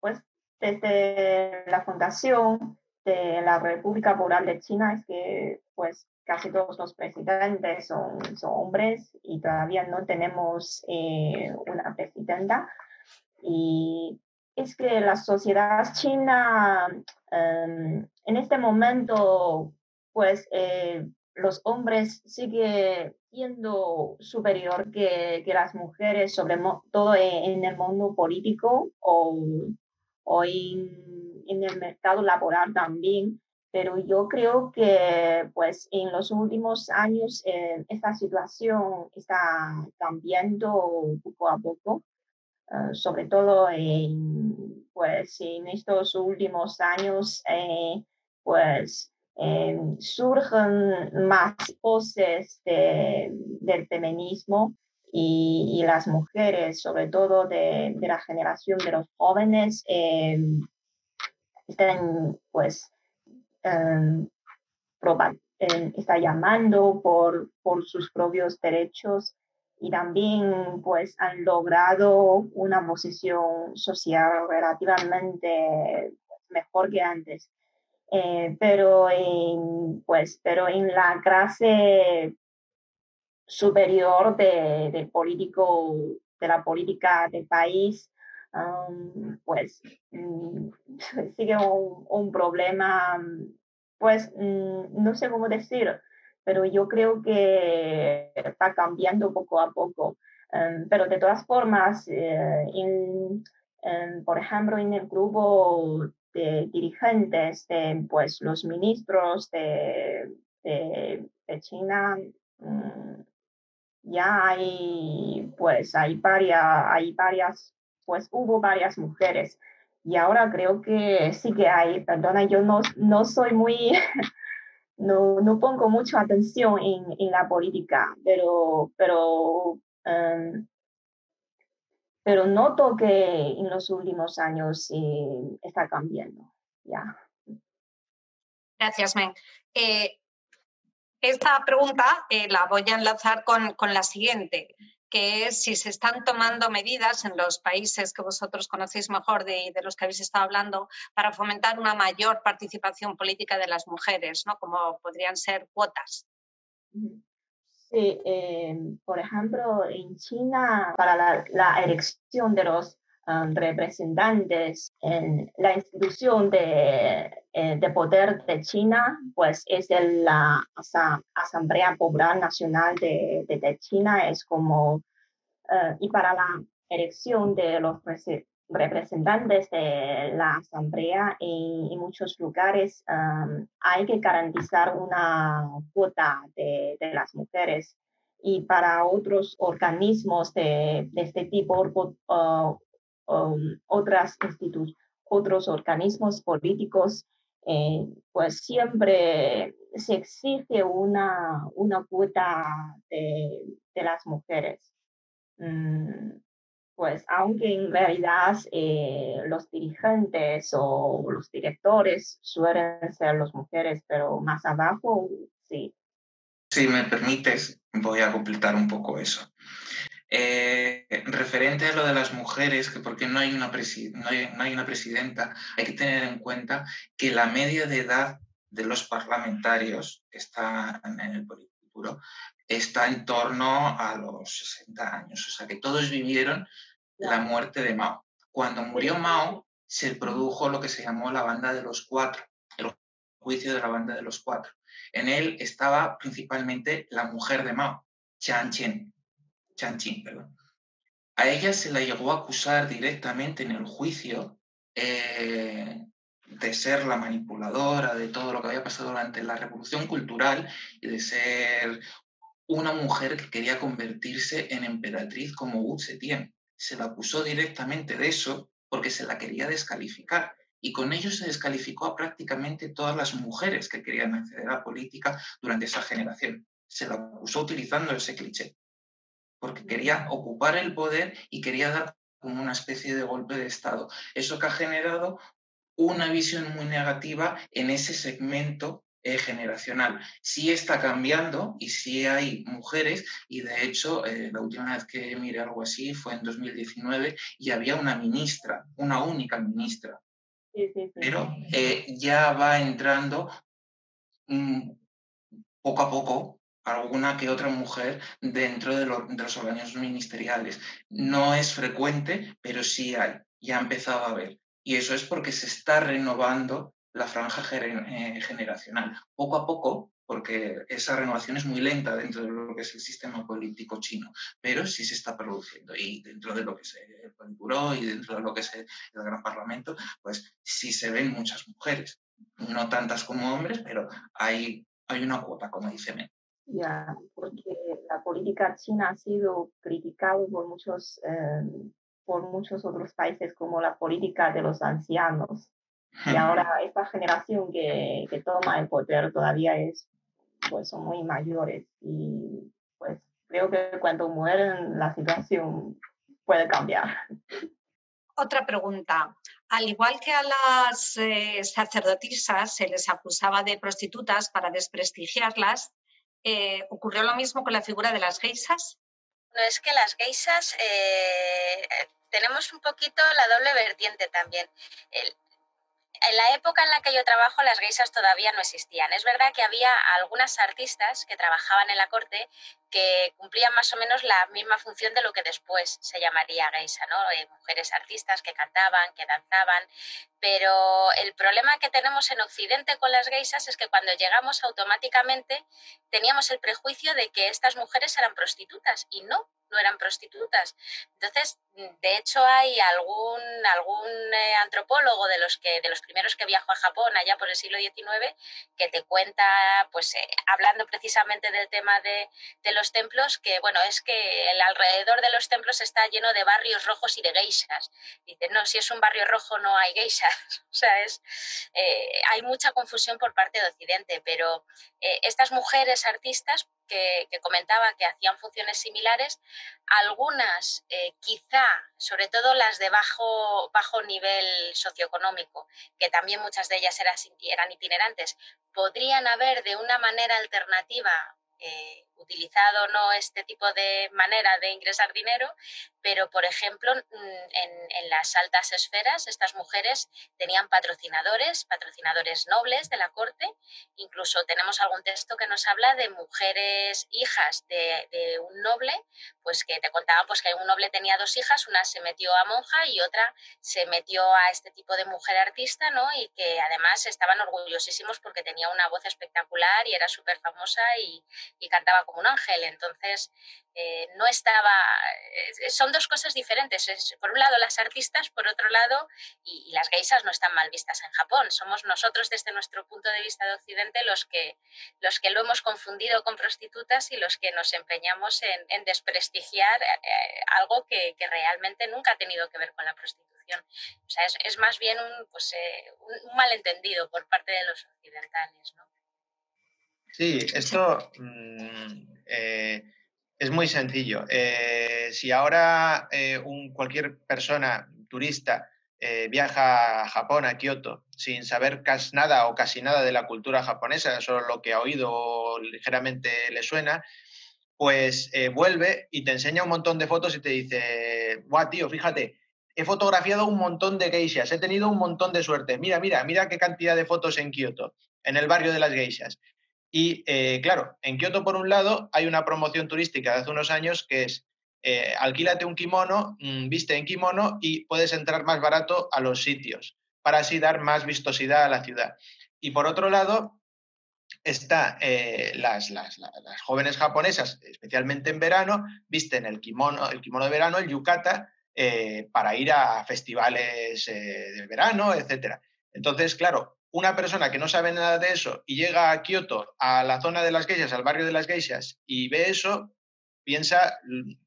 pues desde la fundación de la República Popular de China es que pues casi todos los presidentes son, son hombres y todavía no tenemos eh, una presidenta. Y es que la sociedad china em, en este momento, pues eh, los hombres siguen siendo superior que, que, las mujeres, sobre todo en, el mundo político o, o en, en, el mercado laboral también. Pero yo creo que pues en los últimos años eh, esta situación está cambiando poco a poco ah, sobre todo en, pues, en estos últimos años, eh, pues surgen más voces del feminismo y, las mujeres, sobre todo de, de, la generación de los jóvenes, están pues em, está llamando por, por sus propios derechos y también pues han logrado una posición social relativamente mejor que antes. Eh, pero, en, pues, pero en la clase superior de, del político, de la política del país, pues mm, sigue un, un problema pues mm, no sé cómo decir, pero yo creo que está cambiando poco a poco. Em, pero de todas formas, eh, por ejemplo, en el grupo de dirigentes, de pues, los ministros de, de, China, mm, ya hay, pues, hay varias, hay varias, pues hubo varias mujeres y ahora creo que sí que hay, perdona, yo no, no soy muy, no, no pongo mucha atención en, en la política, pero, pero, um, pero noto que en los últimos años está cambiando. Gracias, Men. Eh, esta pregunta eh, la voy a enlazar con, con la siguiente que es si se están tomando medidas en los países que vosotros conocéis mejor de, de, los que habéis estado hablando para fomentar una mayor participación política de las mujeres, ¿no? como podrían ser cuotas. Sí, eh, por ejemplo, en China, para la, la elección de los um, representantes en la institución de, eh, de, poder de China, pues es la Asamblea Popular Nacional de, de, China, es como, uh, y para la elección de los representantes de la Asamblea en muchos lugares um, hay que garantizar una cuota de, de, las mujeres. Y para otros organismos de, de este tipo, uh, um, otras otros organismos políticos, eh, pues siempre se exige una, una cuota de, de las mujeres. Mm, pues aunque en realidad eh, los dirigentes o los directores suelen ser las mujeres, pero más abajo sí. Si me permites, voy a completar un poco eso. Eh, referente a lo de las mujeres, que porque no hay, una no, hay, no hay una presidenta, hay que tener en cuenta que la media de edad de los parlamentarios que están en el Politburo está en torno a los 60 años. O sea que todos vivieron la muerte de Mao. Cuando murió Mao, se produjo lo que se llamó la banda de los cuatro, el juicio de la banda de los cuatro. En él estaba principalmente la mujer de Mao, Chiang Chen, Chanchín, perdón. A ella se la llegó a acusar directamente en el juicio eh, de ser la manipuladora de todo lo que había pasado durante la Revolución Cultural y de ser una mujer que quería convertirse en emperatriz como Wu Zetian. Se la acusó directamente de eso porque se la quería descalificar. Y con ello se descalificó a prácticamente todas las mujeres que querían acceder a la política durante esa generación. Se la acusó utilizando ese cliché porque quería ocupar el poder y quería dar como una especie de golpe de Estado. Eso que ha generado una visión muy negativa en ese segmento eh, generacional. Sí está cambiando y sí hay mujeres y de hecho eh, la última vez que miré algo así fue en 2019 y había una ministra, una única ministra. Pero eh, ya va entrando mm, poco a poco alguna que otra mujer dentro de, los organismos ministeriales. No es frecuente, pero sí hay, ya ha empezado a haber. Y eso es porque se está renovando la franja eh, generacional. Poco a poco, porque esa renovación es muy lenta dentro de lo que es el sistema político chino, pero sí se está produciendo. Y dentro de lo que es el Politburo y dentro de lo que es el Gran Parlamento, pues sí se ven muchas mujeres. No tantas como hombres, pero hay, hay una cuota, como dice Men. Ya, porque la política china ha sido criticada por muchos eh, por muchos otros países como la política de los ancianos. Y ahora esta generación que, que toma el poder todavía es, pues son muy mayores y pues creo que cuando mueren la situación puede cambiar. Otra pregunta. Al igual que a las eh, sacerdotisas se les acusaba de prostitutas para desprestigiarlas, eh, ¿ocurrió lo mismo con la figura de las geisas? No, es que las geisas eh, tenemos un poquito la doble vertiente también en la época en la que yo trabajo, las geisas todavía no existían. Es verdad que había algunas artistas que trabajaban en la corte que cumplían más o menos la misma función de lo que después se llamaría geisa, ¿no? Eh, mujeres artistas que cantaban, que danzaban, pero el problema que tenemos en Occidente con las geisas es que cuando llegamos automáticamente teníamos el prejuicio de que estas mujeres eran prostitutas y no, no eran prostitutas. Entonces, de hecho, hay algún, algún eh, antropólogo de los, que, de los primeros que viajó a Japón allá por el siglo XIX que te cuenta, pues eh, hablando precisamente del tema de, de, los templos, que bueno, es que el alrededor de los templos está lleno de barrios rojos y de geishas. Dice, no, si es un barrio rojo no hay geishas. o sea, es, eh, hay mucha confusión por parte de Occidente, pero estas mujeres artistas que, comentaba que hacían funciones similares, algunas eh, quizá, sobre todo las de bajo, bajo nivel socioeconómico, que también muchas de ellas eran, eran itinerantes, podrían haber de una manera alternativa eh, utilizado no este tipo de manera de ingresar dinero, pero por ejemplo mm, en, las altas esferas estas mujeres tenían patrocinadores, patrocinadores nobles de la corte, incluso tenemos algún texto que nos habla de mujeres hijas de, de un noble, pues que te contaban pues que un noble tenía dos hijas, una se metió a monja y otra se metió a este tipo de mujer artista, ¿no? Y que además estaban orgullosísimos porque tenía una voz espectacular y era súper famosa y, y cantaba como un ángel. Entonces, eh, no estaba. Eh, son dos cosas diferentes. por un lado, las artistas, por otro lado, y, las geisas no están mal vistas en Japón. Somos nosotros, desde nuestro punto de vista de Occidente, los que, los que lo hemos confundido con prostitutas y los que nos empeñamos en, desprestigiar eh, algo que, realmente nunca ha tenido que ver con la prostitución. O sea, es, más bien un, pues, un malentendido por parte de los occidentales. ¿no? Sí, esto mm, eh, es muy sencillo. Eh, si ahora eh, un, cualquier persona, turista, viaja a Japón, a Kioto, sin saber casi nada o casi nada de la cultura japonesa, solo lo que ha oído o ligeramente le suena, pues vuelve y te enseña un montón de fotos y te dice, guau, tío, fíjate, he fotografiado un montón de geishas, he tenido un montón de suerte. Mira, mira, mira qué cantidad de fotos en Kioto, en el barrio de las geishas. Y eh, claro, en Kioto, por un lado, hay una promoción turística de hace unos años que es eh, alquílate un kimono, mm, viste en kimono y puedes entrar más barato a los sitios para así dar más vistosidad a la ciudad. Y por otro lado, está eh, las, las, jóvenes japonesas, especialmente en verano, visten el kimono, el kimono de verano, el yukata, para ir a festivales de verano, etc. Entonces, claro, una persona que no sabe nada de eso y llega a Kioto, a la zona de las geishas, al barrio de las geishas, y ve eso, piensa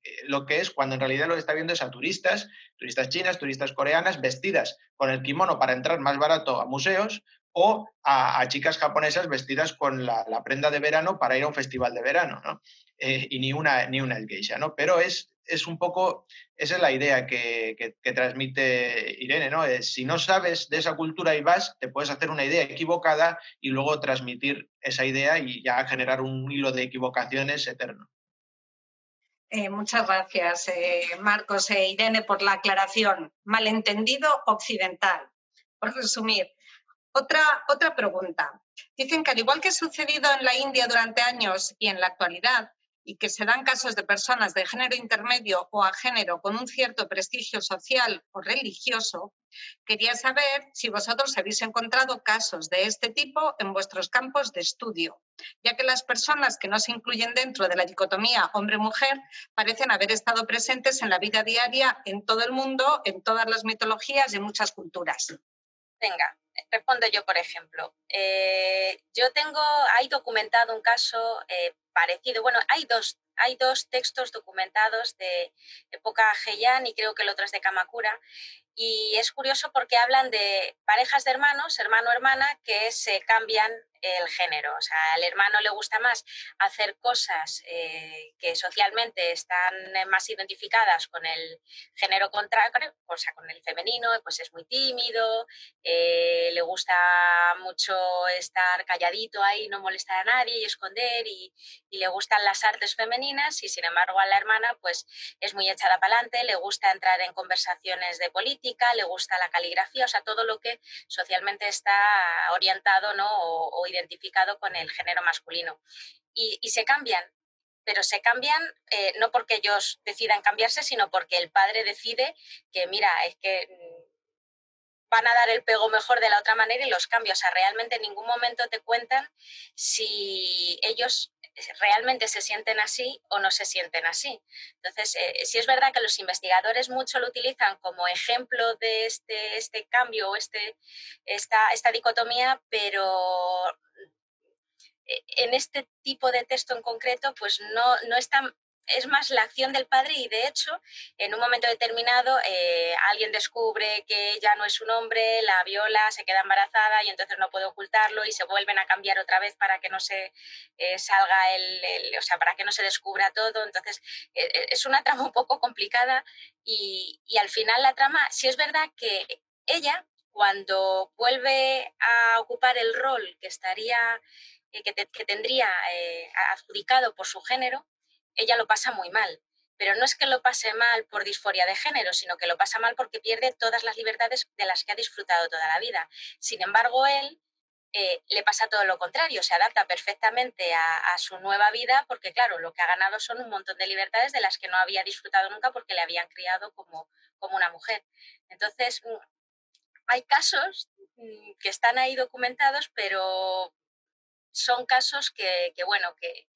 eh, lo que es cuando en realidad lo que está viendo es a turistas, turistas chinas, turistas coreanas, vestidas con el kimono para entrar más barato a museos o a, chicas japonesas vestidas con la, prenda de verano para ir a un festival de verano, ¿no? Eh, y ni una, ni una geisha, ¿no? Pero es es un poco, esa es la idea que, transmite Irene, ¿no? Es, si no sabes de esa cultura y vas, te puedes hacer una idea equivocada y luego transmitir esa idea y ya generar un hilo de equivocaciones eterno. Eh, muchas gracias, eh, Marcos e Irene, por la aclaración. Malentendido occidental. Por resumir, otra, otra pregunta. Dicen que al igual que ha sucedido en la India durante años y en la actualidad, y que se dan casos de personas de género intermedio o a género con un cierto prestigio social o religioso, quería saber si vosotros habéis encontrado casos de este tipo en vuestros campos de estudio, ya que las personas que no se incluyen dentro de la dicotomía hombre-mujer parecen haber estado presentes en la vida diaria en todo el mundo, en todas las mitologías y en muchas culturas. Venga, respondo yo, por ejemplo. Eh, yo tengo, hay documentado un caso eh, parecido. Bueno, hay dos, hay dos textos documentados de época Heian y creo que el otro es de Kamakura. Y es curioso porque hablan de parejas de hermanos, hermano-hermana, que se cambian el género. O sea, al hermano le gusta más hacer cosas eh, que socialmente están más identificadas con el género contrario, o sea, con el femenino, pues es muy tímido, eh, le gusta mucho estar calladito ahí, no molestar a nadie y esconder, y, le gustan las artes femeninas, y sin embargo a la hermana, pues es muy echada para adelante, le gusta entrar en conversaciones de política, le gusta la caligrafía, o sea, todo lo que socialmente está orientado ¿no? o identificado con el género masculino. Y, se cambian, pero se cambian eh, no porque ellos decidan cambiarse, sino porque el padre decide que, mira, es que mm, van a dar el pego mejor de la otra manera y los cambios. O sea, realmente en ningún momento te cuentan si ellos realmente se sienten así o no se sienten así. Entonces, eh, sí es verdad que los investigadores mucho lo utilizan como ejemplo de este, este cambio o este, esta, esta dicotomía, pero eh, en este tipo de texto en concreto, pues no, no es tan es más la acción del padre y de hecho en un momento determinado eh, alguien descubre que ya no es un hombre, la viola, se queda embarazada y entonces no puede ocultarlo y se vuelven a cambiar otra vez para que no se eh, salga el, o sea, para que no se descubra todo. Entonces eh, es una trama un poco complicada y, y al final la trama, sí es verdad que ella cuando vuelve a ocupar el rol que estaría que, que, tendría adjudicado por su género, ella lo pasa muy mal. Pero no es que lo pase mal por disforia de género, sino que lo pasa mal porque pierde todas las libertades de las que ha disfrutado toda la vida. Sin embargo, él eh, le pasa todo lo contrario, se adapta perfectamente a, su nueva vida porque, claro, lo que ha ganado son un montón de libertades de las que no había disfrutado nunca porque le habían criado como, como una mujer. Entonces, mm, hay casos mm, que están ahí documentados, pero son casos que, bueno, que,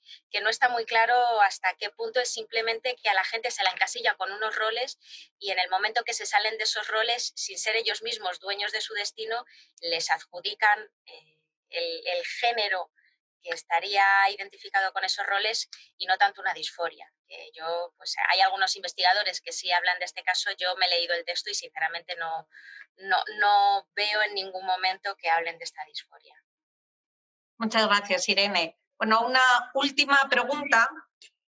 no está muy claro hasta qué punto es simplemente que a la gente se la encasilla con unos roles y en el momento que se salen de esos roles, sin ser ellos mismos dueños de su destino, les adjudican eh, el, género que estaría identificado con esos roles y no tanto una disforia. yo, pues hay algunos investigadores que sí hablan de este caso, yo me he leído el texto y sinceramente no, no, no veo en ningún momento que hablen de esta disforia. Muchas gracias, Irene. Bueno, una última pregunta,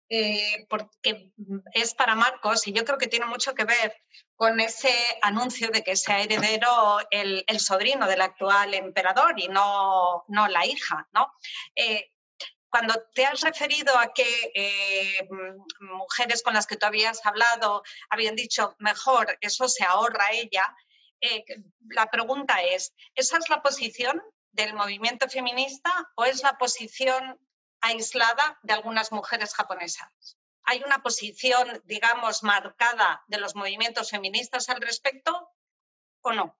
eh, porque es para Marcos y yo creo que tiene mucho que ver con ese anuncio de que sea heredero el, sobrino del actual emperador y no, no la hija, ¿no? Eh, cuando te has referido a que eh, mujeres con las que tú habías hablado habían dicho mejor, eso se ahorra ella, la pregunta es, ¿esa es la posición del movimiento feminista o es la posición aislada de algunas mujeres japonesas? ¿Hay una posición, digamos, marcada de los movimientos feministas al respecto o no?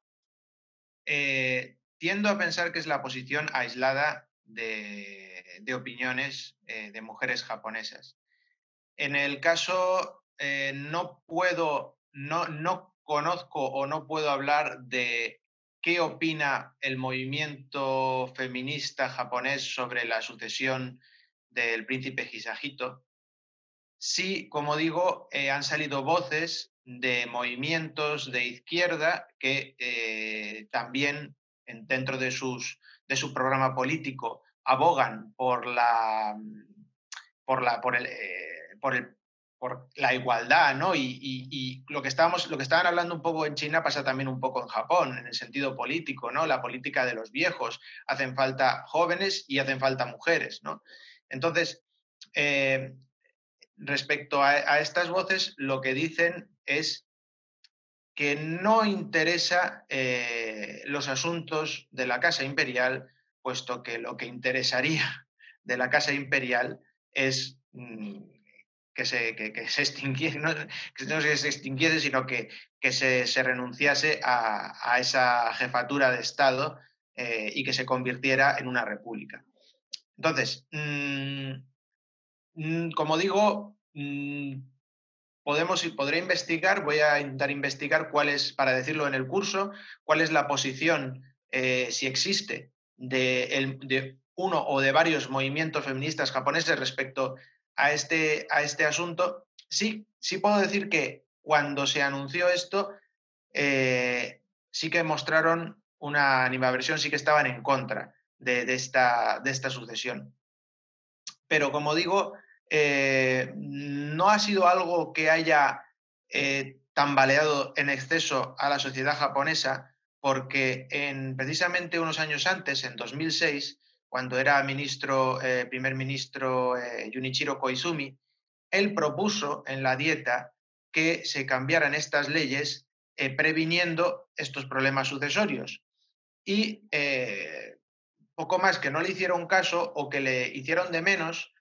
Eh, tiendo a pensar que es la posición aislada de, opiniones eh, de mujeres japonesas. En el caso, eh, no puedo, no, no conozco o no puedo hablar de qué opina el movimiento feminista japonés sobre la sucesión del príncipe Hisahito. Sí, como digo, eh, han salido voces de movimientos de izquierda que eh, también dentro de, sus, de su programa político abogan por la por la por el, eh, por el por la igualdad, ¿no? Y, lo, que estábamos, lo que estaban hablando un poco en China pasa también un poco en Japón, en el sentido político, ¿no? La política de los viejos. Hacen falta jóvenes y hacen falta mujeres, ¿no? Entonces, eh, respecto a, estas voces, lo que dicen es que no interesa eh, los asuntos de la Casa Imperial, puesto que lo que interesaría de la Casa Imperial es mm, que se, que, se extinguiese, no, no se extinguiese, sino que, que se, se, renunciase a, a, esa jefatura de Estado eh, y que se convirtiera en una república. Entonces, mmm, mmm, como digo, mmm, podemos podré investigar, voy a intentar investigar cuál es, para decirlo en el curso, cuál es la posición eh, si existe de, de, uno o de varios movimientos feministas japoneses respecto a este, a este asunto, sí, sí puedo decir que cuando se anunció esto, eh, sí que mostraron una animaversión, sí que estaban en contra de, esta, de esta sucesión. Pero como digo, eh, no ha sido algo que haya eh, tambaleado en exceso a la sociedad japonesa, porque en, precisamente unos años antes, en 2006, cuando era ministro, eh, primer ministro Junichiro Koizumi, él propuso en la dieta que se cambiaran estas leyes previniendo estos problemas sucesorios. Y poco más que no le hicieron caso o que le hicieron de menos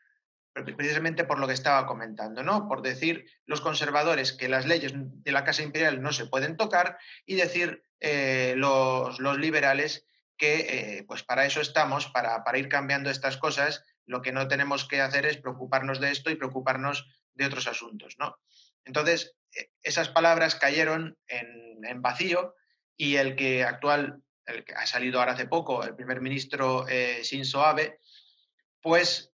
precisamente por lo que estaba comentando, ¿no? Por decir los conservadores que las leyes de la Casa Imperial no se pueden tocar y decir eh, los, liberales que eh, pues para eso estamos, para, para, ir cambiando estas cosas, lo que no tenemos que hacer es preocuparnos de esto y preocuparnos de otros asuntos, ¿no? Entonces, e, esas palabras cayeron en, en vacío y el que actual, el que ha salido ahora hace poco, el primer ministro eh, Shinzo Abe, pues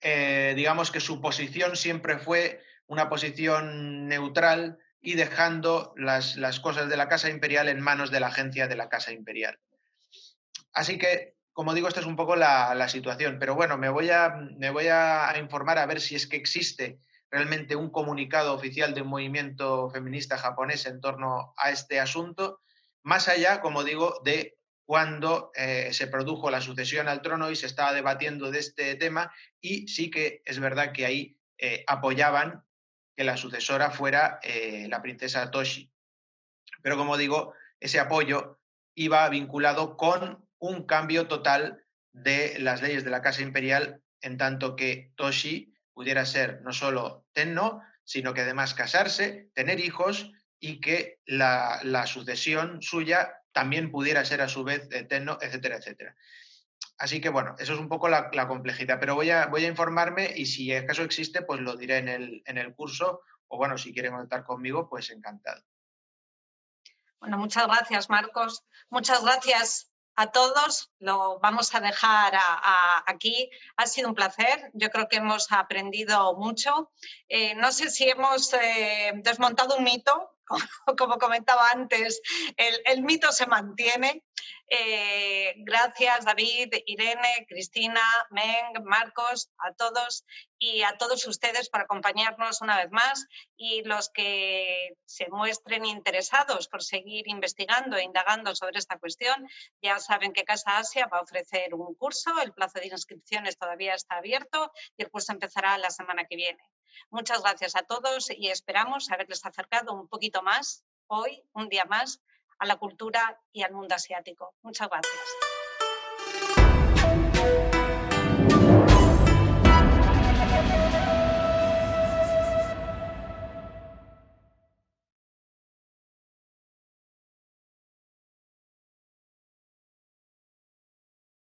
eh, digamos que su posición siempre fue una posición neutral y dejando las, cosas de la Casa Imperial en manos de la agencia de la Casa Imperial. Así que, como digo, esta es un poco la, situación. Pero bueno, me voy, a, informar a ver si es que existe realmente un comunicado oficial de un movimiento feminista japonés en torno a este asunto, más allá, como digo, de cuando eh, se produjo la sucesión al trono y se estaba debatiendo de este tema y sí que es verdad que ahí eh, apoyaban que la sucesora fuera eh, la princesa Toshi. Pero como digo, ese apoyo iba vinculado con un cambio total de las leyes de la Casa Imperial, en tanto que Toshi pudiera ser no solo tenno, sino que además casarse, tener hijos y que la, sucesión suya también pudiera ser a su vez eterno, etcétera, etcétera. Así que bueno, eso es un poco la, complejidad, pero voy a, voy a informarme y si acaso existe, pues lo diré en el, en el curso o bueno, si quieren contar conmigo, pues encantado. Bueno, muchas gracias, Marcos. Muchas gracias a todos. Lo vamos a dejar aquí. Ha sido un placer. Yo creo que hemos aprendido mucho. Eh, no sé si hemos eh, desmontado un mito, como comentaba antes, el, mito se mantiene. Eh, gracias David, Irene, Cristina, Meng, Marcos, a todos y a todos ustedes por acompañarnos una vez más y los que se muestren interesados por seguir investigando e indagando sobre esta cuestión, ya saben que Casa Asia va a ofrecer un curso, el plazo de inscripciones todavía está abierto y el curso empezará la semana que viene. Muchas gracias a todos y esperamos haberles acercado un poquito más hoy, un día más, a la cultura y al mundo asiático. Muchas gracias.